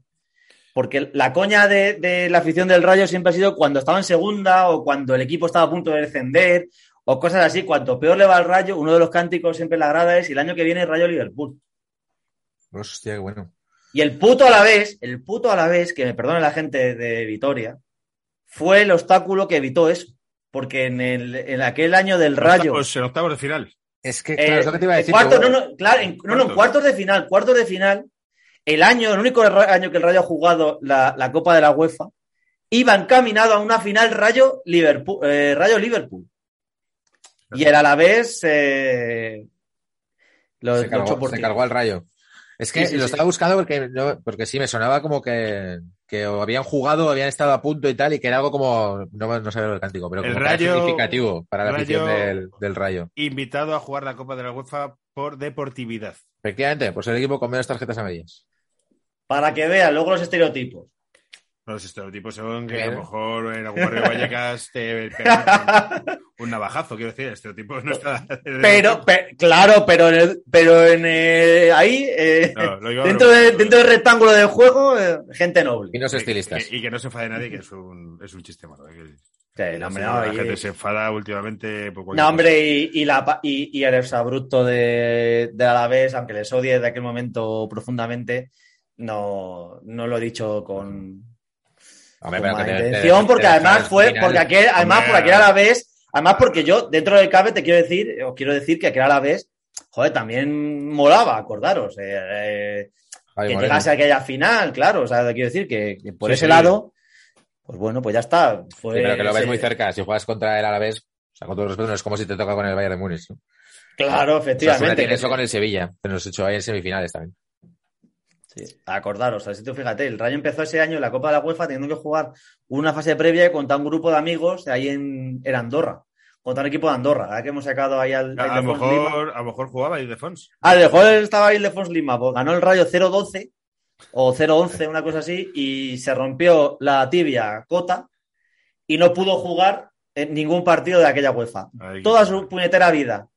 Porque la coña de, de la afición del Rayo siempre ha sido cuando estaba en segunda o cuando el equipo estaba a punto de descender o cosas así. Cuanto peor le va al Rayo, uno de los cánticos siempre en la grada es el año que viene el Rayo Liverpool. Hostia, qué bueno. Y el puto a la vez, el puto a la vez, que me perdone la gente de Vitoria, fue el obstáculo que evitó eso. Porque en, el, en aquel año del Rayo. Octavos, en octavos de final. Es que, eh, claro, que te iba a decir. cuartos, no, no, claro, en, no, no, Cuartos. de final, cuartos de final, el año, el único año que el Rayo ha jugado la, la Copa de la UEFA, iba encaminado a una final Rayo Liverpool. eh, Rayo Liverpool. Y el Alavés eh, lo, se cargó, se cargó al rayo. Es que Sí, sí, lo sí. estaba buscando porque, porque sí, me sonaba como que, que o habían jugado, o habían estado a punto y tal, y que era algo como, no, no sabía lo del cántico, pero El como que era Rayo- significativo para la afición Rayo- del, del rayo. Invitado a jugar la Copa de la UEFA por deportividad. Efectivamente, pues el equipo con menos tarjetas amarillas. Para que vean luego los estereotipos. Los estereotipos son que a lo mejor en algún barrio de Vallecas te pegan un, navajazo, quiero decir, estereotipos no está. Pero, pe- claro, pero en el- pero en eh, ahí, eh, No, dentro, de- dentro del rectángulo de juego, eh, gente noble. Y no son estilistas. Y, y que no se enfade nadie, que es un, es un chiste malo. ¿eh? Que- Sí, no, hombre, sí, no, la y- gente se enfada últimamente por No, hombre, y, y, la, pa- y, y el exabrupto de, de Alavés, aunque les odie de aquel momento profundamente, no, no lo he dicho con, Con que intención, te porque además fue, porque aquel, además por aquel Alavés, además porque yo, dentro del cabe, te quiero decir, os quiero decir que aquel Alavés, joder, también molaba, acordaros, eh, eh, que llegase a aquella final, claro, o sea, te quiero decir que, que por Sí, ese sí. lado, pues bueno, pues ya está. Fue, Sí, pero que lo ves muy cerca. Si juegas contra el Alavés, o sea, con todo respeto, no es como si te toca con el Bayern de Múnich. ¿no? Claro, O sea, efectivamente. tiene que- eso con el Sevilla, pero nos hecho ahí en semifinales también. Sí, acordaros, así tú fíjate, el Rayo empezó ese año en la Copa de la UEFA teniendo que jugar una fase previa contra un grupo de amigos ahí en, en Andorra, contra un equipo de Andorra, ahora que hemos sacado ahí al, A, a lo mejor, a lo mejor jugaba Ildefons. Ah, el mejor estaba ahí Ildefonso Lima, pues ganó el Rayo 0-12 o 0-11, una cosa así, y se rompió la tibia Cota y no pudo jugar en ningún partido de aquella UEFA. Toda su puñetera vida,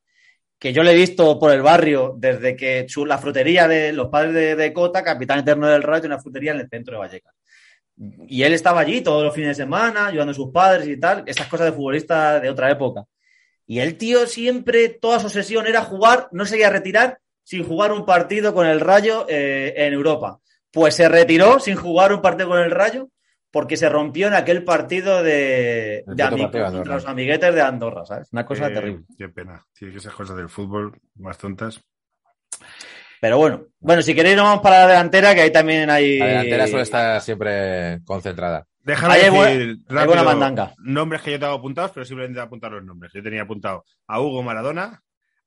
que yo le he visto por el barrio desde que la frutería de los padres de, de Cota, capitán eterno del Rayo, una frutería en el centro de Vallecas. Y él estaba allí todos los fines de semana, ayudando a sus padres y tal, esas cosas de futbolista de otra época. Y el tío siempre, toda su sesión era jugar, no se iba a retirar sin jugar un partido con el Rayo eh, en Europa. Pues se retiró sin jugar un partido con el Rayo porque se rompió en aquel partido de, de puto ami- partido de Andorra. contra los amiguetes de Andorra, ¿sabes? Una cosa terrible. Qué pena. Sí, que esas cosas del fútbol más tontas. Pero bueno, bueno, si queréis nos vamos para la delantera, que ahí también hay... La delantera suele estar siempre concentrada. Déjame decir rápido buena mandanga. nombres que yo tengo apuntados, pero simplemente apuntar los nombres. Yo tenía apuntado a Hugo Maradona,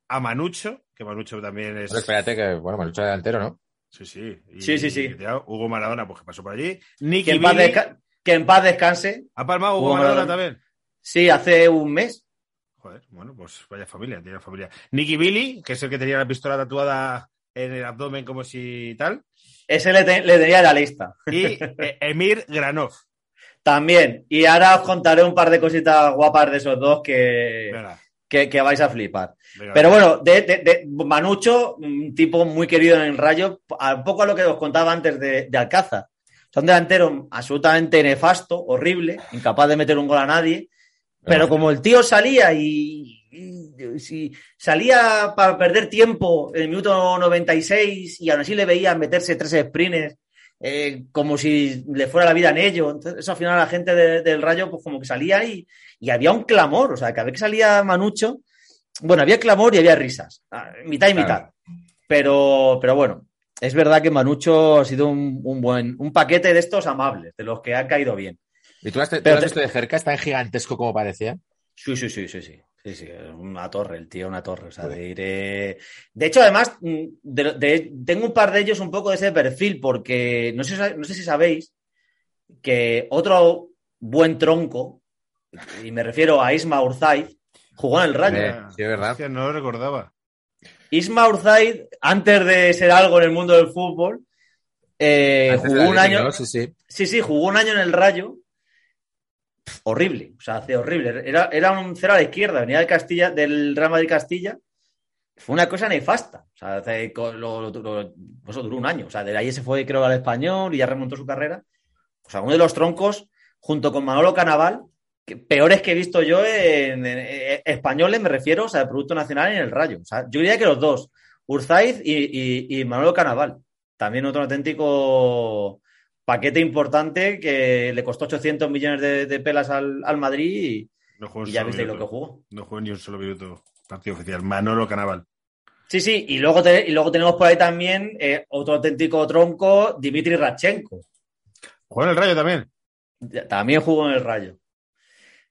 a Manucho, que Manucho también es. Pero espérate que, bueno, me lucha delantero, ¿no? Sí, sí. Y- Sí, sí, sí. Hugo Maradona, pues que pasó por allí. Que Nicky en, paz desca- que en paz descanse. ¿Ha palmado Hugo, Hugo Maradona, Maradona. también? Sí, hace un mes. Joder, bueno, pues vaya familia, tiene familia. Nicky Billy, que es el que tenía la pistola tatuada en el abdomen como si tal. Ese le, te- le tenía en la lista. Y eh, Emir Granov. También. Y ahora os contaré un par de cositas guapas de esos dos que, Venga, que, que vais a flipar. venga. Pero bueno, de, de- de Manucho, un tipo muy querido en el Rayo, a- un poco a lo que os contaba antes de, de Alcázar. Son delantero absolutamente nefasto, horrible, incapaz de meter un gol a nadie. Pero como el tío salía y, y- si salía para perder tiempo en el minuto 96 y aún así le veía meterse tres sprints eh, como si le fuera la vida en ello. Entonces, eso al final la gente de- del Rayo pues como que salía y, y había un clamor. O sea, cada vez que salía Manucho, bueno, había clamor y había risas. ah, Mitad y mitad. Pero, pero bueno, es verdad que Manucho ha sido un, un buen, un paquete de estos amables, de los que ha caído bien. ¿Y tú, has, tú Pero has visto de cerca? ¿Es tan gigantesco como parecía? Sí, sí, sí, sí, sí. Sí, sí, una torre, el tío, una torre. O sea, de, ir, eh, de hecho, además, mm, de- de- tengo un par de ellos un poco de ese perfil, porque no sé, no sé si sabéis que otro buen tronco, y me refiero a Isma Urzaid, jugó en el Rayo. Sí, es verdad. Hostia, no lo recordaba. Isma Urzaid, antes de ser algo en el mundo del fútbol, eh, jugó un año. ¿no? Sí, sí. Sí, sí, jugó un año en el Rayo horrible, o sea, hace horrible. Era, era un cero a la izquierda, venía del Castilla, del Real Madrid Castilla. Fue una cosa nefasta. O sea, hace- lo- lo- pues eso duró un año. O sea, de ahí se fue, creo, al español y ya remontó su carrera. O sea, uno de los troncos, junto con Manolo Canaval, peores que he visto yo en, en- españoles, me refiero, o sea, de Producto Nacional en el Rayo. O sea, yo diría que los dos, Urzaiz y, y- y Manolo Canaval. También otro auténtico paquete importante que le costó 800 millones de, de pelas al, al Madrid No y, un y ya visteis lo que jugó. No jugó ni un solo minuto partido oficial. Manolo Canaval. Sí, sí, y luego, te- y luego tenemos por ahí también eh, otro auténtico tronco, Dimitri Radchenko. Jugó en el Rayo también. También jugó en el Rayo.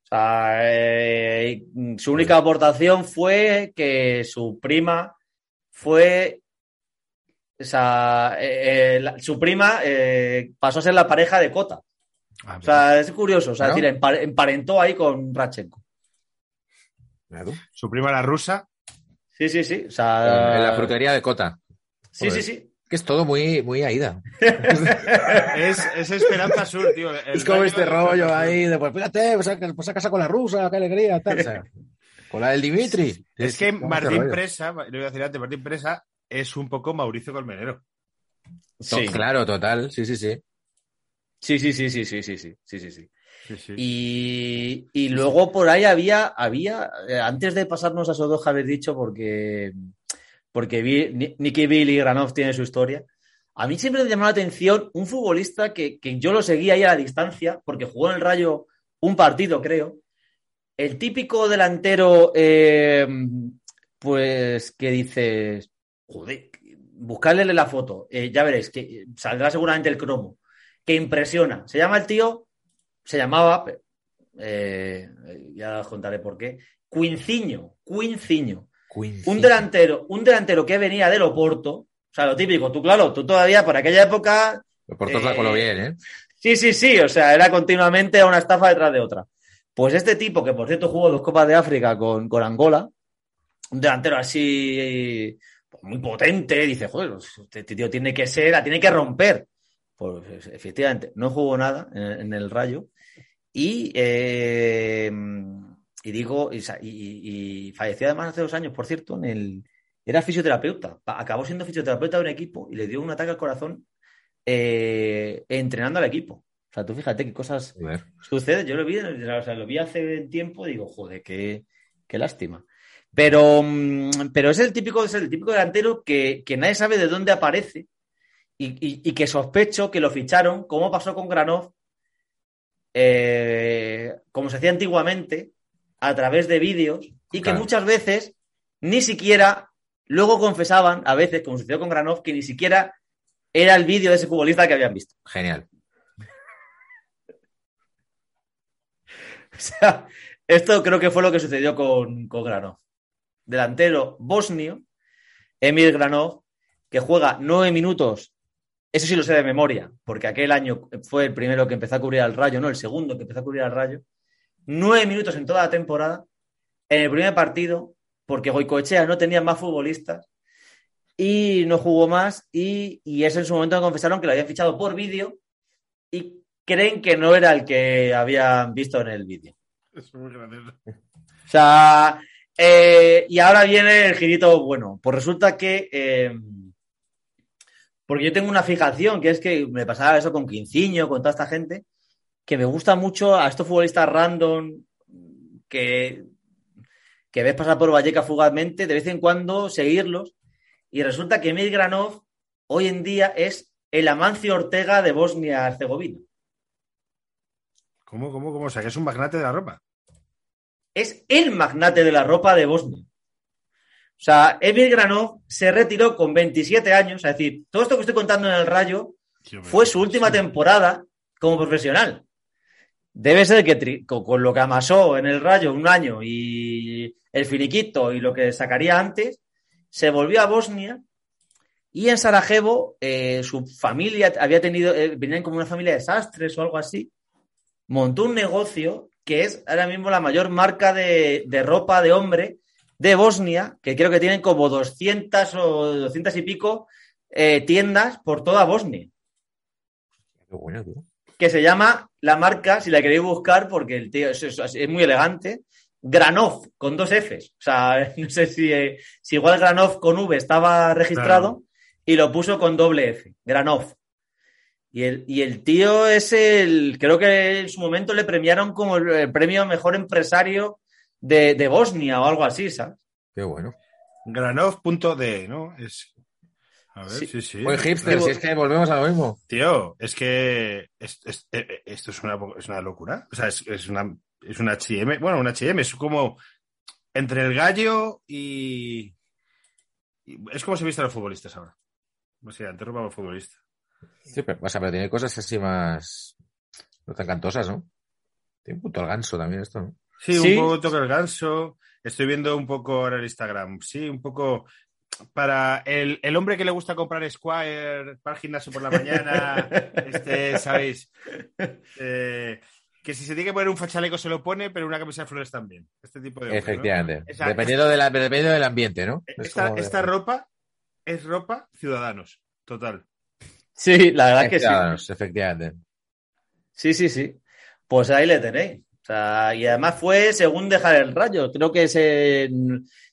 O sea, eh, su única aportación fue que su prima fue. O sea, eh, eh, la- su prima eh, pasó a ser la pareja de Cota. Ah, O sea, es curioso. O sea, ¿No? es decir, empar- emparentó ahí con tú. Su prima la rusa. Sí, sí, sí. O sea, En la frutería de Cota. Sí, sí, Joder. sí. Que es todo muy, muy aída. Es, es Esperanza Sur, tío. El Es como este de rollo ahí de, pues fíjate, pues, a- pues a casa con la rusa, qué alegría, tal. o sea, con la del Dimitri. Es que este Martín. Presa, le voy a decir antes, Martín Presa es un poco Mauricio Colmenero. Sí. Claro, total, sí, sí, sí. Sí, sí, sí, sí, sí, sí, sí, sí, sí, sí. Sí, sí. Y, y luego por ahí había, había, eh, antes de pasarnos a esos dos habéis dicho, porque, porque vi, Nicky Bill y Granov tienen su historia, a mí siempre me llamó la atención un futbolista que, que yo lo seguía ahí a la distancia, porque jugó en el Rayo un partido, creo. El típico delantero, eh, pues, que dices, joder, buscarle la foto, eh, ya veréis, que saldrá seguramente el cromo, que impresiona. Se llama el tío se llamaba, eh, ya os contaré por qué, Quinciño, Quinciño. Un delantero, un delantero que venía del Oporto, o sea, lo típico, tú claro, tú todavía por aquella época, Por todos la eh, coló bien, ¿eh? sí, sí, sí, o sea, era continuamente una estafa detrás de otra. Pues este tipo, que por cierto jugó dos Copas de África con, con Angola, un delantero así muy potente, dice, joder, pues, este tío tiene que ser, la tiene que romper. Pues efectivamente, no jugó nada en, en el Rayo. Y, eh, y digo, y, y- y- falleció además hace dos años, por cierto, en el, era fisioterapeuta. Acabó siendo fisioterapeuta de un equipo y le dio un ataque al corazón eh, entrenando al equipo. O sea, tú fíjate qué cosas Joder. sucede. Yo lo vi, o sea, lo vi hace tiempo y digo, joder, qué, qué lástima. Pero, mm, pero es el típico, es el típico delantero que, que nadie sabe de dónde aparece y, y- y que sospecho que lo ficharon, como pasó con Granov, eh, como se hacía antiguamente, a través de vídeos, y que muchas veces ni siquiera, luego confesaban, a veces, como sucedió con Granov, que ni siquiera era el vídeo de ese futbolista que habían visto. Genial. O sea, esto creo que fue lo que sucedió con, con Granov. Delantero bosnio, Emil Granov, que juega nueve minutos, eso sí lo sé de memoria, porque aquel año fue el primero que empezó a cubrir al Rayo, no, el segundo que empezó a cubrir al Rayo, nueve minutos en toda la temporada, en el primer partido, porque Goicoechea no tenía más futbolistas y no jugó más y, y eso en su momento me confesaron que lo habían fichado por vídeo y creen que no era el que habían visto en el vídeo. Es muy gracioso. O sea, eh, y ahora viene el girito bueno. Pues resulta que. eh, porque yo tengo una fijación, que es que me pasaba eso con Quinciño, con toda esta gente, que me gusta mucho a estos futbolistas random que, que ves pasar por Valleca fugazmente, de vez en cuando seguirlos. Y resulta que Emil Granov hoy en día es el Amancio Ortega de Bosnia-Herzegovina. ¿Cómo, cómo, cómo? O sea, que es un magnate de la ropa. Es el magnate de la ropa de Bosnia. O sea, Emil Granov se retiró con 27 años, es decir, todo esto que estoy contando en el Rayo fue su última temporada como profesional. Debe ser que con, lo que amasó en el Rayo un año y el finiquito y lo que sacaría antes, se volvió a Bosnia y en Sarajevo eh, su familia había tenido, eh, venían como una familia de sastres o algo así, montó un negocio que es ahora mismo la mayor marca de, de ropa de hombre de Bosnia, que creo que tienen como 200 o 200 y pico eh, tiendas por toda Bosnia. Qué bueno, tío. que se llama la marca, si la queréis buscar, porque el tío es, es- es muy elegante, Granov, con dos Fs. O sea, no sé si, eh, si igual Granov con V estaba registrado y lo puso con doble F, Granov. Y el, y el tío es el, creo que en su momento le premiaron como el, premio mejor empresario de, de Bosnia o algo así, ¿sabes? Qué bueno. Granov.de, ¿no? Es... A ver, Sí. sí, sí. Hipster, si es que volvemos a lo mismo. Tío, es que es- es- eh, eh, esto es una, es una locura. O sea, es, es una es un H&M. Bueno, un H&M es como entre el gallo y, y- es como se visten los futbolistas ahora. O sea, antes robaban futbolistas. Sí, pero, o sea, pero tiene cosas así más. No tan cantosas, ¿no? Tiene un punto al ganso también esto, ¿no? Sí, Sí. un poco toca el ganso. Estoy viendo un poco ahora el Instagram. Sí, un poco para el, el hombre que le gusta comprar Squire para el gimnasio por la mañana. este, ¿sabéis? Eh, que si se tiene que poner un fachaleco se lo pone, pero una camisa de flores también. Este tipo de. hombre, ¿no? Efectivamente. Esa- dependiendo, de la, dependiendo del ambiente, ¿no? Es Esta, de- esta ropa es ropa ciudadanos. Total. Sí, la verdad que sí. Efectivamente. Sí, sí, sí. Pues ahí le tenéis. O sea, y además fue según dejar el rayo. Creo que se,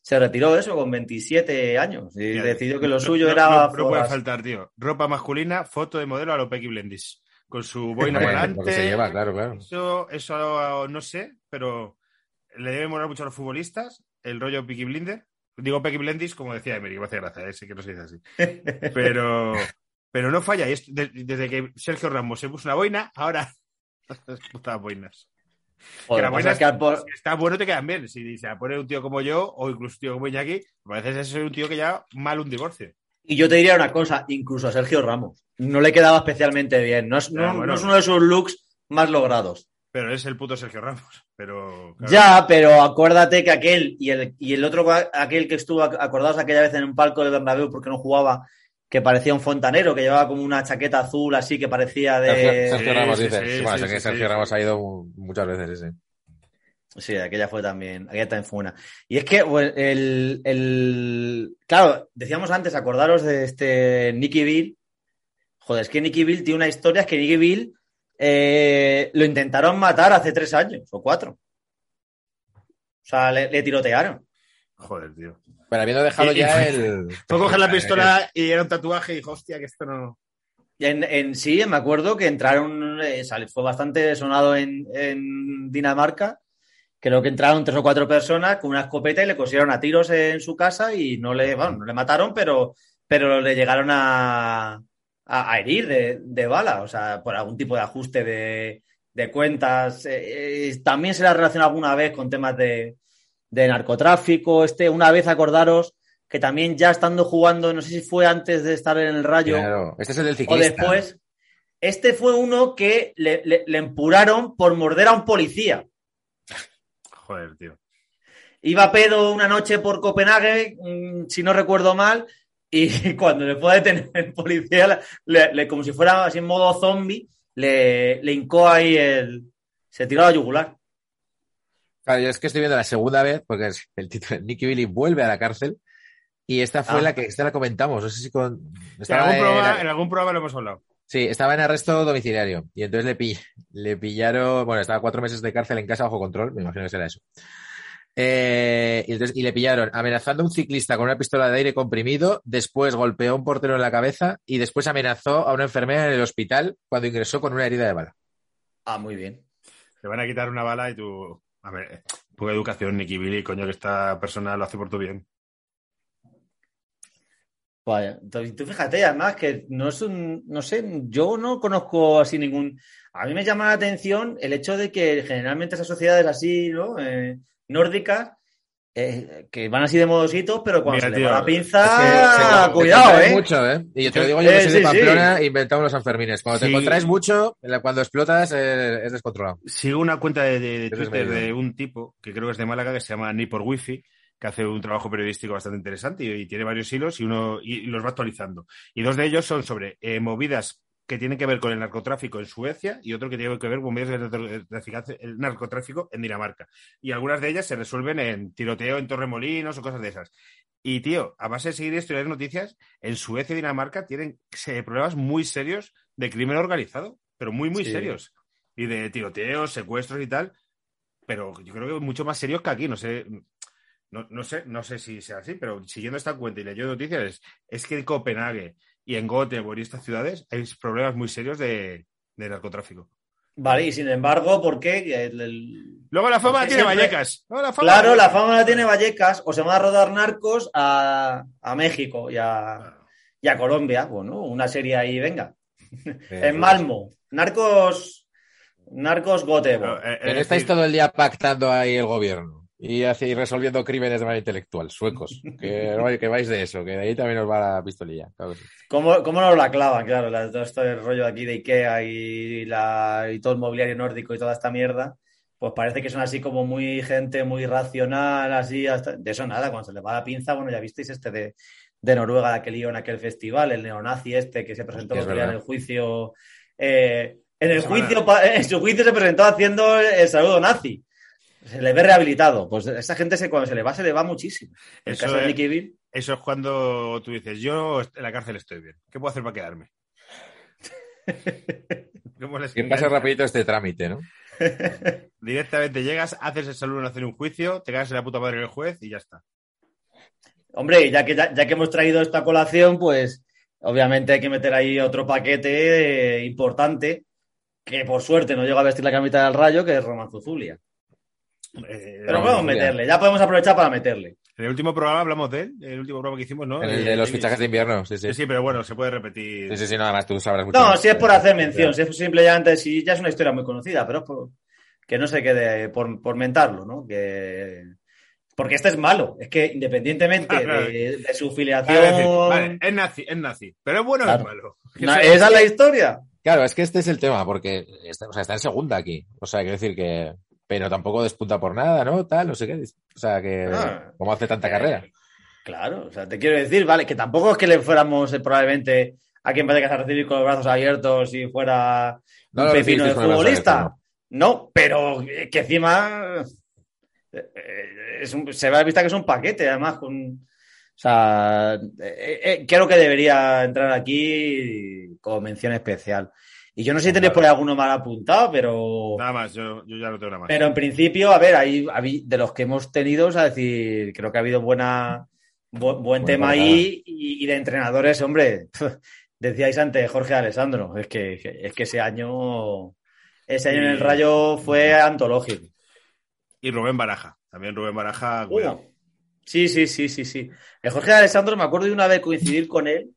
se retiró eso con 27 años y decidió que lo no- suyo no- era. No, no puede faltar, tío. Ropa masculina, foto de modelo a lo Pecky Blendis. Con su boina volante. se lleva, claro, claro. Eso, eso no sé, pero le debe molar mucho a los futbolistas el rollo Peaky Blinder. Digo Peaky Blendis, como decía Emery, me hace gracia, ese que no se dice así. Pero, pero no falla. Y es- de- desde que Sergio Ramos se puso una boina, ahora las putas boinas. Joder, que las pasa boinas, que al por- si está bueno, te quedan bien. Si se la pone un tío como yo, o incluso un tío como Iñaki, parece soy un tío que ya mal un divorcio. Y yo te diría una cosa, incluso a Sergio Ramos. No le quedaba especialmente bien. No es, no- Ah, bueno. no es uno de sus looks más logrados. Pero es el puto Sergio Ramos. Pero. claro. Ya, pero acuérdate que aquel y el, y el otro, aquel que estuvo, acordados aquella vez en un palco de Bernabéu porque no jugaba, que parecía un fontanero, que llevaba como una chaqueta azul así que parecía de... Sergio Ramos sí, dice. sí, Sí, bueno, sí, sé que sí, Sergio sí. Ramos ha ido mu- muchas veces, sí, sí. Aquella fue también, aquella también fue una. Y es que el, el- claro, decíamos antes, acordaros de este Nicky Bill. Joder, es que Nicky Bill tiene una historia, es que Nicky Bill eh, lo intentaron matar hace tres años o cuatro. O sea, le, le tirotearon. Joder, tío. Pero habiendo dejado Y- ya el. Fue coger la pistola y era un tatuaje y dijo, hostia, que esto no. Y En, en sí, me acuerdo que entraron, eh, fue bastante sonado en, en Dinamarca. Creo que entraron tres o cuatro personas con una escopeta y le cosieron a tiros en su casa y no le, bueno, no le mataron, pero, pero le llegaron a, a, a herir de, de bala, o sea, por algún tipo de ajuste de, de cuentas. Eh, eh, también se le ha relacionado alguna vez con temas de, de narcotráfico. Este, una vez acordaros que también ya estando jugando, no sé si fue antes de estar en el Rayo Claro, este es el del o ciclista. después. Este fue uno que le, le- le empuraron por morder a un policía. Joder, tío. Iba a pedo una noche por Copenhague, mm, si no recuerdo mal, y cuando le fue a detener el policía, le- le- como si fuera así en modo zombie, le, le hincó ahí el. Se tiró a la yugular. Claro, yo es que estoy viendo la segunda vez, porque es el título Nicky Billy vuelve a la cárcel. Y esta fue Ah. la que esta la comentamos. No sé si con. En algún, programa, en algún programa lo hemos hablado. Sí, estaba en arresto domiciliario. Y entonces le, pi- le pillaron. Bueno, estaba cuatro meses de cárcel en casa bajo control. Me imagino que será eso. Eh, y, entonces, y le pillaron amenazando a un ciclista con una pistola de aire comprimido. Después golpeó a un portero en la cabeza. Y después amenazó a una enfermera en el hospital cuando ingresó con una herida de bala. Ah, muy bien. Te van a quitar una bala y tú. A ver, poca educación, Nicky Billy, coño, que esta persona lo hace por tu bien. Vaya, entonces, tú fíjate, además que no es un, no sé, yo no conozco así ningún. A mí me llama la atención el hecho de que generalmente esas sociedades así, ¿no? Eh, nórdicas, eh, que van así de modositos, pero cuando Mira, se le tío, va la Es que pinza, se- cuidado, te ¿eh? mucho, ¿eh? Y yo te lo digo yo Eh, que soy de sí, sí. Pamplona, inventamos los Sanfermines. Cuando te Sí. contraes mucho, la- cuando explotas, eh, es descontrolado. Sigo una cuenta de, de- de Eso es Twitter de un tipo que creo que es de Málaga que se llama Ni por Wifi, que hace un trabajo periodístico bastante interesante y, y tiene varios hilos y uno y, los va actualizando. Y dos de ellos son sobre eh, movidas que tienen que ver con el narcotráfico en Suecia y otro que tiene que ver con movidas de narcotráfico en Dinamarca. Y algunas de ellas se resuelven en tiroteo en Torremolinos o cosas de esas. Y, tío, a base de seguir esto y leer noticias, en Suecia y Dinamarca tienen problemas muy serios de crimen organizado. pero muy, muy Sí. serios. Y de tiroteos, secuestros y tal. Pero yo creo que mucho más serios que aquí. No sé, no, no sé, no sé si sea así, pero siguiendo esta cuenta y leyendo noticias, es, es que en Copenhague y en Göteborg y estas ciudades hay problemas muy serios de, de narcotráfico. Vale, y sin embargo, ¿por qué? El- el- Luego la fama la tiene siempre- Vallecas. Luego la fama Claro, la fama la tiene Vallecas, o se van a rodar narcos a, a México y a, y a Colombia. Bueno, una serie ahí, venga. En Malmo, narcos, narcos Göteborg. Pero, eh, Pero es estáis decir, todo el día pactando ahí el gobierno y, hace- y resolviendo crímenes de manera intelectual, suecos. Que, que vais de eso, que de ahí también os va la pistolilla. claro. ¿Cómo, cómo nos la clavan? Claro, la- todo este rollo de aquí de Ikea y, la, y todo el mobiliario nórdico y toda esta mierda, pues parece que son así como muy gente muy racional, así, hasta... de eso nada, cuando se le va la pinza, bueno, ya visteis este de, de Noruega, la que lió en aquel festival, el neonazi este que se presentó Es día en el juicio, eh, en el juicio, pa- en su juicio se presentó haciendo el saludo nazi. Se le ve rehabilitado. Pues esa gente se, cuando se le va, se le va muchísimo. En el Eso caso de es- Nicky Bill, Eso es cuando tú dices, yo en la cárcel estoy bien. ¿Qué puedo hacer para quedarme? ¿Cómo les Que pase encanta? rapidito este trámite, ¿no? Directamente llegas, haces el saludo en hacer un juicio, te cagas en la puta madre del juez y ya está. Hombre, ya que, ya, ya que hemos traído esta colación, pues obviamente hay que meter ahí otro paquete eh, importante, que por suerte no llega a vestir la camita del rayo, que es Romanzo Zulia. Eh, Pero podemos Zulia. meterle, ya podemos aprovechar para meterle. En el último programa hablamos de él, en el último programa que hicimos, ¿no? En el Eh, de los fichajes de invierno, sí, sí. Sí, sí, pero bueno, se puede repetir. Sí, sí, sí, nada más tú sabrás mucho. No, más. si es por hacer mención, si es simplemente, si ya es una historia muy conocida, pero es por- que no se quede por, por mentarlo, ¿no? Que... Porque este es malo, es que independientemente de, de su filiación... Vale, decir, vale, es nazi, es nazi. Pero es bueno o es Claro. malo. No, esa es la historia. Claro, es que este es el tema, porque está, o sea, está en segunda aquí. O sea, quiero decir que. Pero tampoco despunta por nada, ¿no? Tal, no sé qué. O sea, que. Ah. ¿Cómo hace tanta carrera? Claro, o sea, te quiero decir, vale, que tampoco es que le fuéramos eh, probablemente a quien parece que a recibir con los brazos abiertos y fuera No un pepino de futbolista. abiertos, No, pero eh, que encima eh, eh, es un- se ve a la vista que es un paquete, además, con. O sea, eh, eh, creo que debería entrar aquí como mención especial. Y yo no sé si tenéis por ahí alguno mal apuntado, pero. Nada más, yo, yo ya no tengo nada más. Pero en principio, a ver, ahí de los que hemos tenido, es decir, creo que ha habido buena, bu- buen tema ahí y, y de entrenadores, hombre, decíais antes Jorge Alessandro, es que, es que ese año, ese año en el. Rayo fue antológico. Y Rubén Baraja. También Rubén Baraja, cuidado. Sí, sí, sí, sí, sí. El Jorge Alessandro me acuerdo de una vez coincidir con él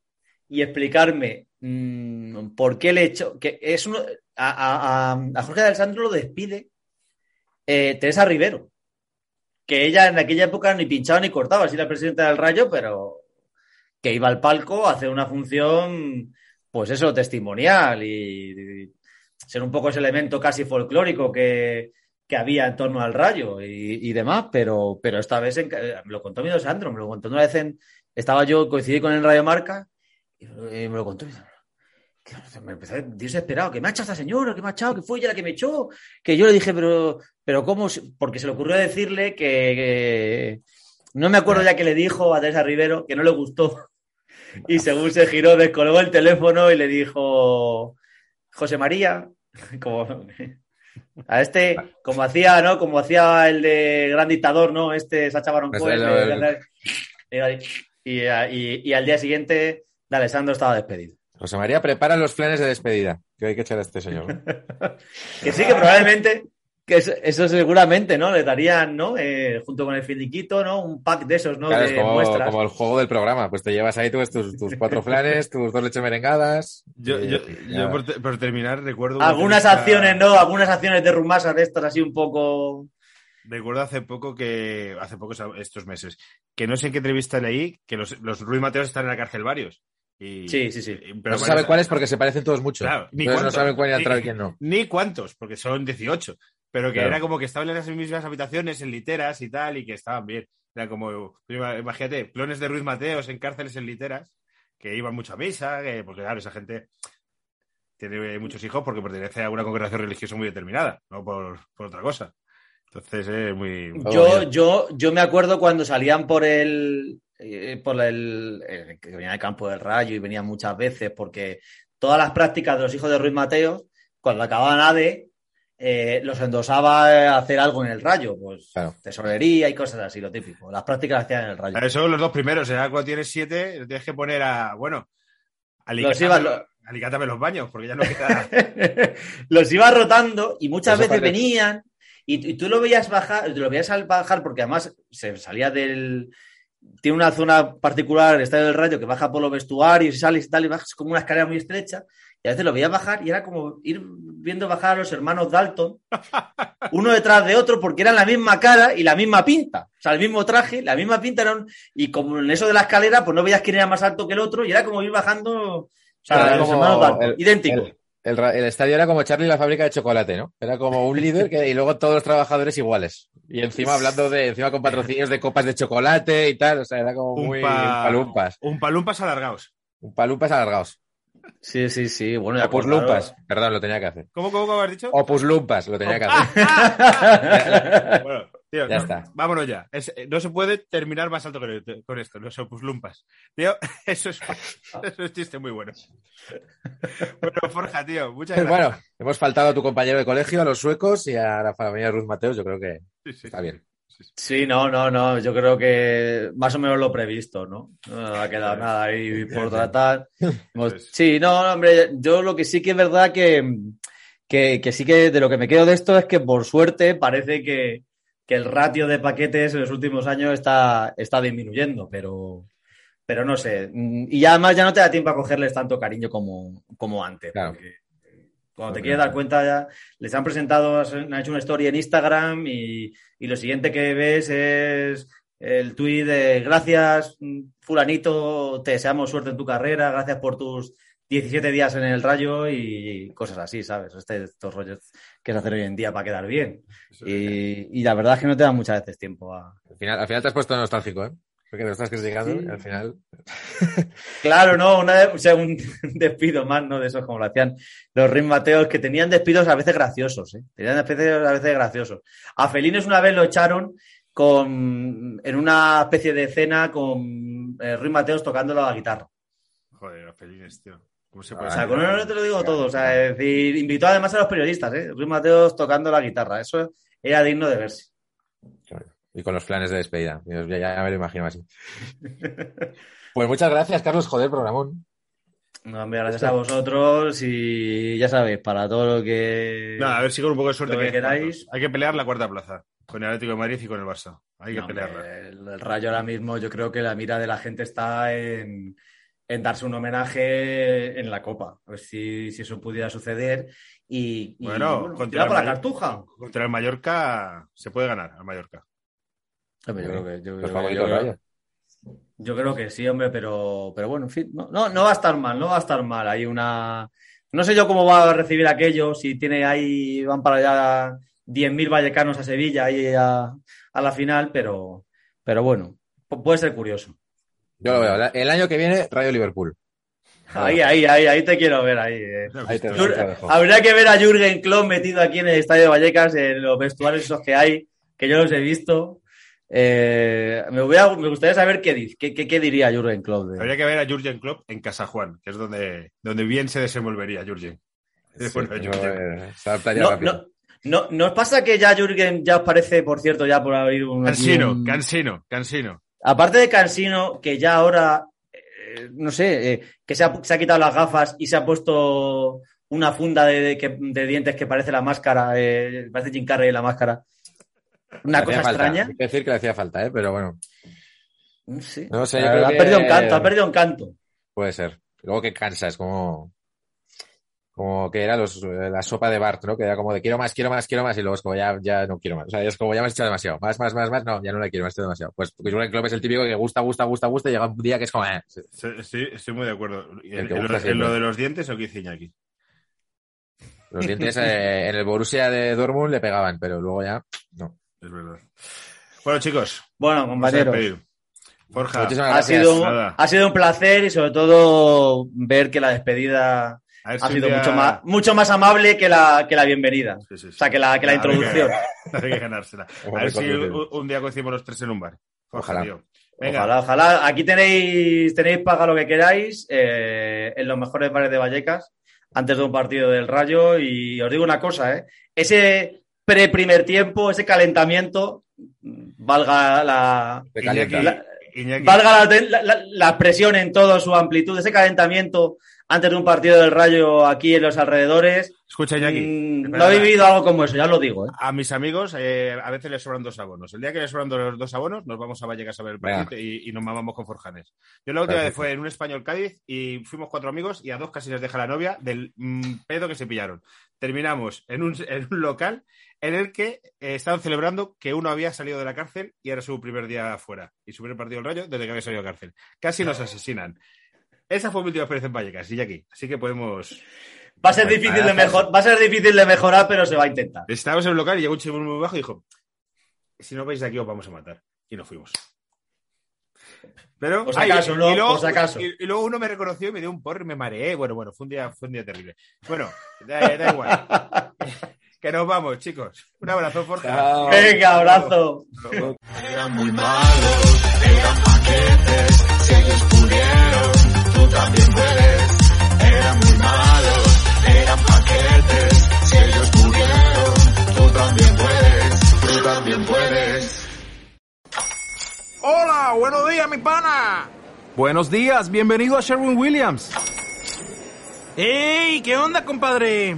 y explicarme mm, por qué le echó. Que es. A, Jorge Alessandro lo despide eh, Teresa Rivero. Que ella en aquella época ni pinchaba ni cortaba, así la presidenta del Rayo, pero que iba al palco a hacer una función, pues eso, testimonial y, ser un poco ese elemento casi folclórico que, que había en torno al rayo y, demás, pero, pero esta vez en- lo contó mi Sandro, me lo contó una vez en, estaba yo, coincidí con el Radio Marca y me lo contó. Me empecé desesperado, que me ha echado esta señora, que me ha echado, que fue ella la que me echó, que yo le dije, pero, pero ¿cómo? se-?" Porque se le ocurrió decirle que, que- no me acuerdo ya que le dijo a Teresa Rivero que no le gustó. Y según se giró, descolgó el teléfono y le dijo, José María, como, a este, como hacía, ¿no? Como hacía el de Gran Dictador, ¿no? Este Sacha Baron Cohen, el- y, y- y al día siguiente, de Alessandro estaba despedido. José María, prepara los planes de despedida que hay que echar a este señor. Que sí, que probablemente, que eso, eso seguramente, ¿no? Le darían, ¿no? Eh, junto con el finiquito, ¿no? Un pack de esos, ¿no? Claro, de es como, muestras. como el juego del programa. Pues te llevas ahí tus, tus, tus cuatro flanes, tus dos leches merengadas. Yo, y- yo, y yo nada. por, te- por terminar, recuerdo. una Algunas entrevista- acciones, ¿no? Algunas acciones de rumasa de estas así un poco. Recuerdo hace poco que, hace pocos estos meses, que no sé en qué entrevista leí, que los, los Ruiz Mateos están en la cárcel varios. Y, Sí, sí, sí. No pero se bueno, sabe cuáles porque se parecen todos mucho. Claro, ni no saben cuál entrar y quién no. Ni cuántos, porque son 18. Pero que Claro. era como que estaban en las mismas habitaciones, en literas y tal, y que estaban bien. Era como, imagínate, clones de Ruiz Mateos en cárceles en literas, que iban mucho a misa, que- porque claro, esa gente tiene muchos hijos porque pertenece a una congregación religiosa muy determinada, no por, por otra cosa. Entonces es muy... Oh, Yo, mira. yo, yo me acuerdo cuando salían por el, eh, por el, eh, que venía del campo del Rayo y venían muchas veces porque todas las prácticas de los hijos de Ruiz Mateo cuando acababan ADE, eh, los endosaba a hacer algo en el rayo, pues Claro. tesorería y cosas así, lo típico. Las prácticas las hacían en el rayo. Esos son los dos primeros. ¿eh? Cuando tienes siete, lo tienes que poner a. Bueno, Los ibas- alicátame, alicátame los baños, porque ya no queda. los iba rotando y muchas Eso veces parece- venían y, y tú lo veías bajar, lo veías al bajar porque además se salía del... Tiene una zona particular, el Estadio del Rayo, que baja por los vestuarios y sales y tal, y bajas como una escalera muy estrecha. Y a veces lo veías bajar y era como ir viendo bajar a los hermanos Dalton, uno detrás de otro, porque eran la misma cara y la misma pinta. O sea, el mismo traje, la misma pinta, eran, y como en eso de la escalera, pues no veías quién era más alto que el otro, y era como ir bajando, o sea, los hermanos Dalton, el-. El, el el estadio era como Charlie y la fábrica de chocolate, ¿no? Era como un líder que, y luego todos los trabajadores iguales. Y encima hablando de, encima con patrocinios de copas de chocolate y tal, o sea, era como Un muy pa- palumpas. Un palumpas alargados. Un palumpas alargados. Sí, sí, sí. Bueno, ya Opus pues, lumpas, perdón, lo tenía que hacer. ¿Cómo, cómo, cómo has dicho? Opus lumpas, lo tenía que hacer. claro. Bueno, tío, Ya no, está. vámonos ya. Es- no se puede terminar más alto con, con esto, los opus lumpas. Tío, eso es, eso es chiste muy bueno. Bueno, Forja, tío, muchas gracias. Bueno, hemos faltado a tu compañero de colegio, a los suecos y a la familia Ruth Mateos, yo creo que Sí, sí. está bien. Sí, no, no, no. Yo creo que más o menos lo previsto, ¿no? No ha quedado nada ahí por tratar. Pues- Sí, no, no, hombre, yo lo que sí que es verdad que, que, que sí que de lo que me quedo de esto es que por suerte parece que, que el ratio de paquetes en los últimos años está, está disminuyendo, pero, pero no sé. Y ya además ya no te da tiempo a cogerles tanto cariño como, como antes. Claro. porque cuando te quieres dar cuenta ya, les han presentado, han hecho una historia en Instagram y, y lo siguiente que ves es el tuit de gracias, fulanito, te deseamos suerte en tu carrera, gracias por tus 17 días en el rayo y cosas así, ¿sabes? Este- estos rollos que se hacen hoy en día para quedar bien. Y, y la verdad es que no te da muchas veces tiempo a... Al final, al final te has puesto nostálgico, ¿eh? Porque lo estás criticando Sí. y al final. Claro, no, una o sea, un despido más, ¿no? De esos como lo hacían los Rin Mateos, que tenían despidos a veces graciosos, ¿eh? Tenían despidos a veces graciosos. A Felines una vez lo echaron con, en una especie de cena con eh, Rin Mateos tocándolo a la guitarra. Joder, los felines, tío. ¿Cómo se Ah, puede O sea, con eso no te lo digo todo. O sea, es decir, invitó además a los periodistas, ¿eh? Rin Mateos tocando la guitarra. Eso era digno de verse. Y con los planes de despedida. Yo Ya, ya me lo imagino así. Pues muchas gracias, Carlos. Joder, programón. No, hombre, gracias a vosotros y ya sabéis, para todo lo que... Nada, a ver si con un poco de suerte que que queráis. Hay que pelear la cuarta plaza. Con el Atlético de Madrid y con el Barça. Hay que No, pelearla. hombre, El, el Rayo ahora mismo, yo creo que la mira de la gente está en, en darse un homenaje en la Copa. A ver si, si eso pudiera suceder. Y, y, Bueno, contra por la cartuja. Contra el Mallorca se puede ganar, al Mallorca. Yo, creo que, yo, creo que- favoritos yo creo- rayos. yo creo que sí, hombre, pero, pero bueno, en fin, no, no, no va a estar mal, no va a estar mal. Hay una. No sé yo cómo va a recibir aquello, si tiene ahí, van para allá 10.000 vallecanos a Sevilla ahí a, a la final, pero, pero bueno, pu- puede ser curioso. Yo lo veo. El año que viene, Rayo Liverpool. Ahí, ahí, ahí, ahí te quiero ver ahí. eh. Ahí te, Jur- te que ver a Jürgen Klopp metido aquí en el estadio de Vallecas, en los vestuarios esos que hay, que yo los he visto. Eh, me, voy a- me gustaría saber qué, dice, qué, qué, qué diría Jürgen Klopp. de- Habría que ver a Jurgen Klopp en Casa Juan, que es donde, donde bien se desenvolvería Jurgen. Sí, Bueno, yo, Jürgen. eh, se No, rápido. no, no, ¿no os pasa que ya Jürgen ya os parece, por cierto, ya por abrir un... Cansino, un- cansino, cansino. Aparte de Cansino, que ya ahora, eh, no sé, eh, que se ha, se ha quitado las gafas y se ha puesto una funda de, de que- de dientes que parece la máscara, eh, parece Jim Carrey la máscara. Una Le cosa extraña. Hay que decir que le hacía falta, ¿eh? Pero bueno, No sé. No sé, yo creo ha que- perdido un canto, ha perdido un canto. puede ser. Luego que cansa, es como. Como que era los, eh, la sopa de Bart, ¿no? Que era como de quiero más, quiero más, quiero más, y luego es como ya, ya no quiero más. O sea, es como ya me has echado demasiado. Más, más, más, más, no, ya no la quiero, me has echado demasiado. Pues porque Jurgen Klopp es el típico que gusta, gusta, gusta, gusta, y llega un día que es como, eh, Sí, sí, estoy muy de acuerdo. ¿En, lo, en siempre. lo de los dientes o qué dice Iñaki? los dientes eh, en el Borussia de Dortmund le pegaban, pero luego ya, no. Es verdad. Bueno, chicos, Bueno, vamos a compañeros, despedir. Forja, Muchísimas ha sido, nada. ha sido un placer y sobre todo ver que la despedida ha sido mucho más, mucho más amable que la, que la bienvenida. Sí, sí, sí. O sea, que la, que la Hay que- introducción. Hay que ganársela. A ver si un, un día coincidimos los tres en un bar. Ojalá. Venga, Ojalá, ojalá. Aquí tenéis, tenéis paga lo que queráis eh, en los mejores bares de Vallecas. antes de un partido del Rayo y os digo una cosa, ¿eh? ese pre-primer tiempo, ese calentamiento, valga la, Iñaki, la- Iñaki, valga la, la- la presión en toda su amplitud, ese calentamiento antes de un partido del Rayo aquí en los alrededores, escucha, Iñaki. mm, espera, no he vivido algo como eso, ya lo digo. ¿eh? A mis amigos eh, a veces les sobran dos abonos. El día que les sobran dos, dos abonos, nos vamos a Vallecas a ver el partido y, y nos mamamos con Forjanes. Yo la última vez fue en un español Cádiz y fuimos cuatro amigos y a dos casi les deja la novia del mm, pedo que se pillaron. Terminamos en un, en un local en el que eh, estaban celebrando que uno había salido de la cárcel y era su primer día afuera. Y su primer partido del rayo desde que había salido de la cárcel. Casi nos asesinan. Esa fue mi última experiencia en Vallecas, y aquí. Así que podemos. Va a ser Bueno, difícil de mejor, va a ser difícil de mejorar, pero se va a intentar. Estábamos en el local y llegó un chico muy bajo y dijo: Si no vais de aquí, os vamos a matar. Y nos fuimos. Pero, Por si acaso, y- ¿no? y luego, acaso. Y, y luego uno me reconoció y me dio un porro y me mareé. Bueno, bueno, fue un día, fue un día terrible. Bueno, da, da igual. que nos vamos, chicos. Un abrazo, Forja. Chao. Venga, abrazo. Eran muy malos, eran paquetes, si ellos pudieron, tú también puedes. Eran muy malos, eran paquetes, si ellos pudieron, tú también puedes, tú también puedes. Hola, buenos días, mi pana. Buenos días, bienvenido a Sherwin Williams. ¡Ey! ¿Qué onda, compadre?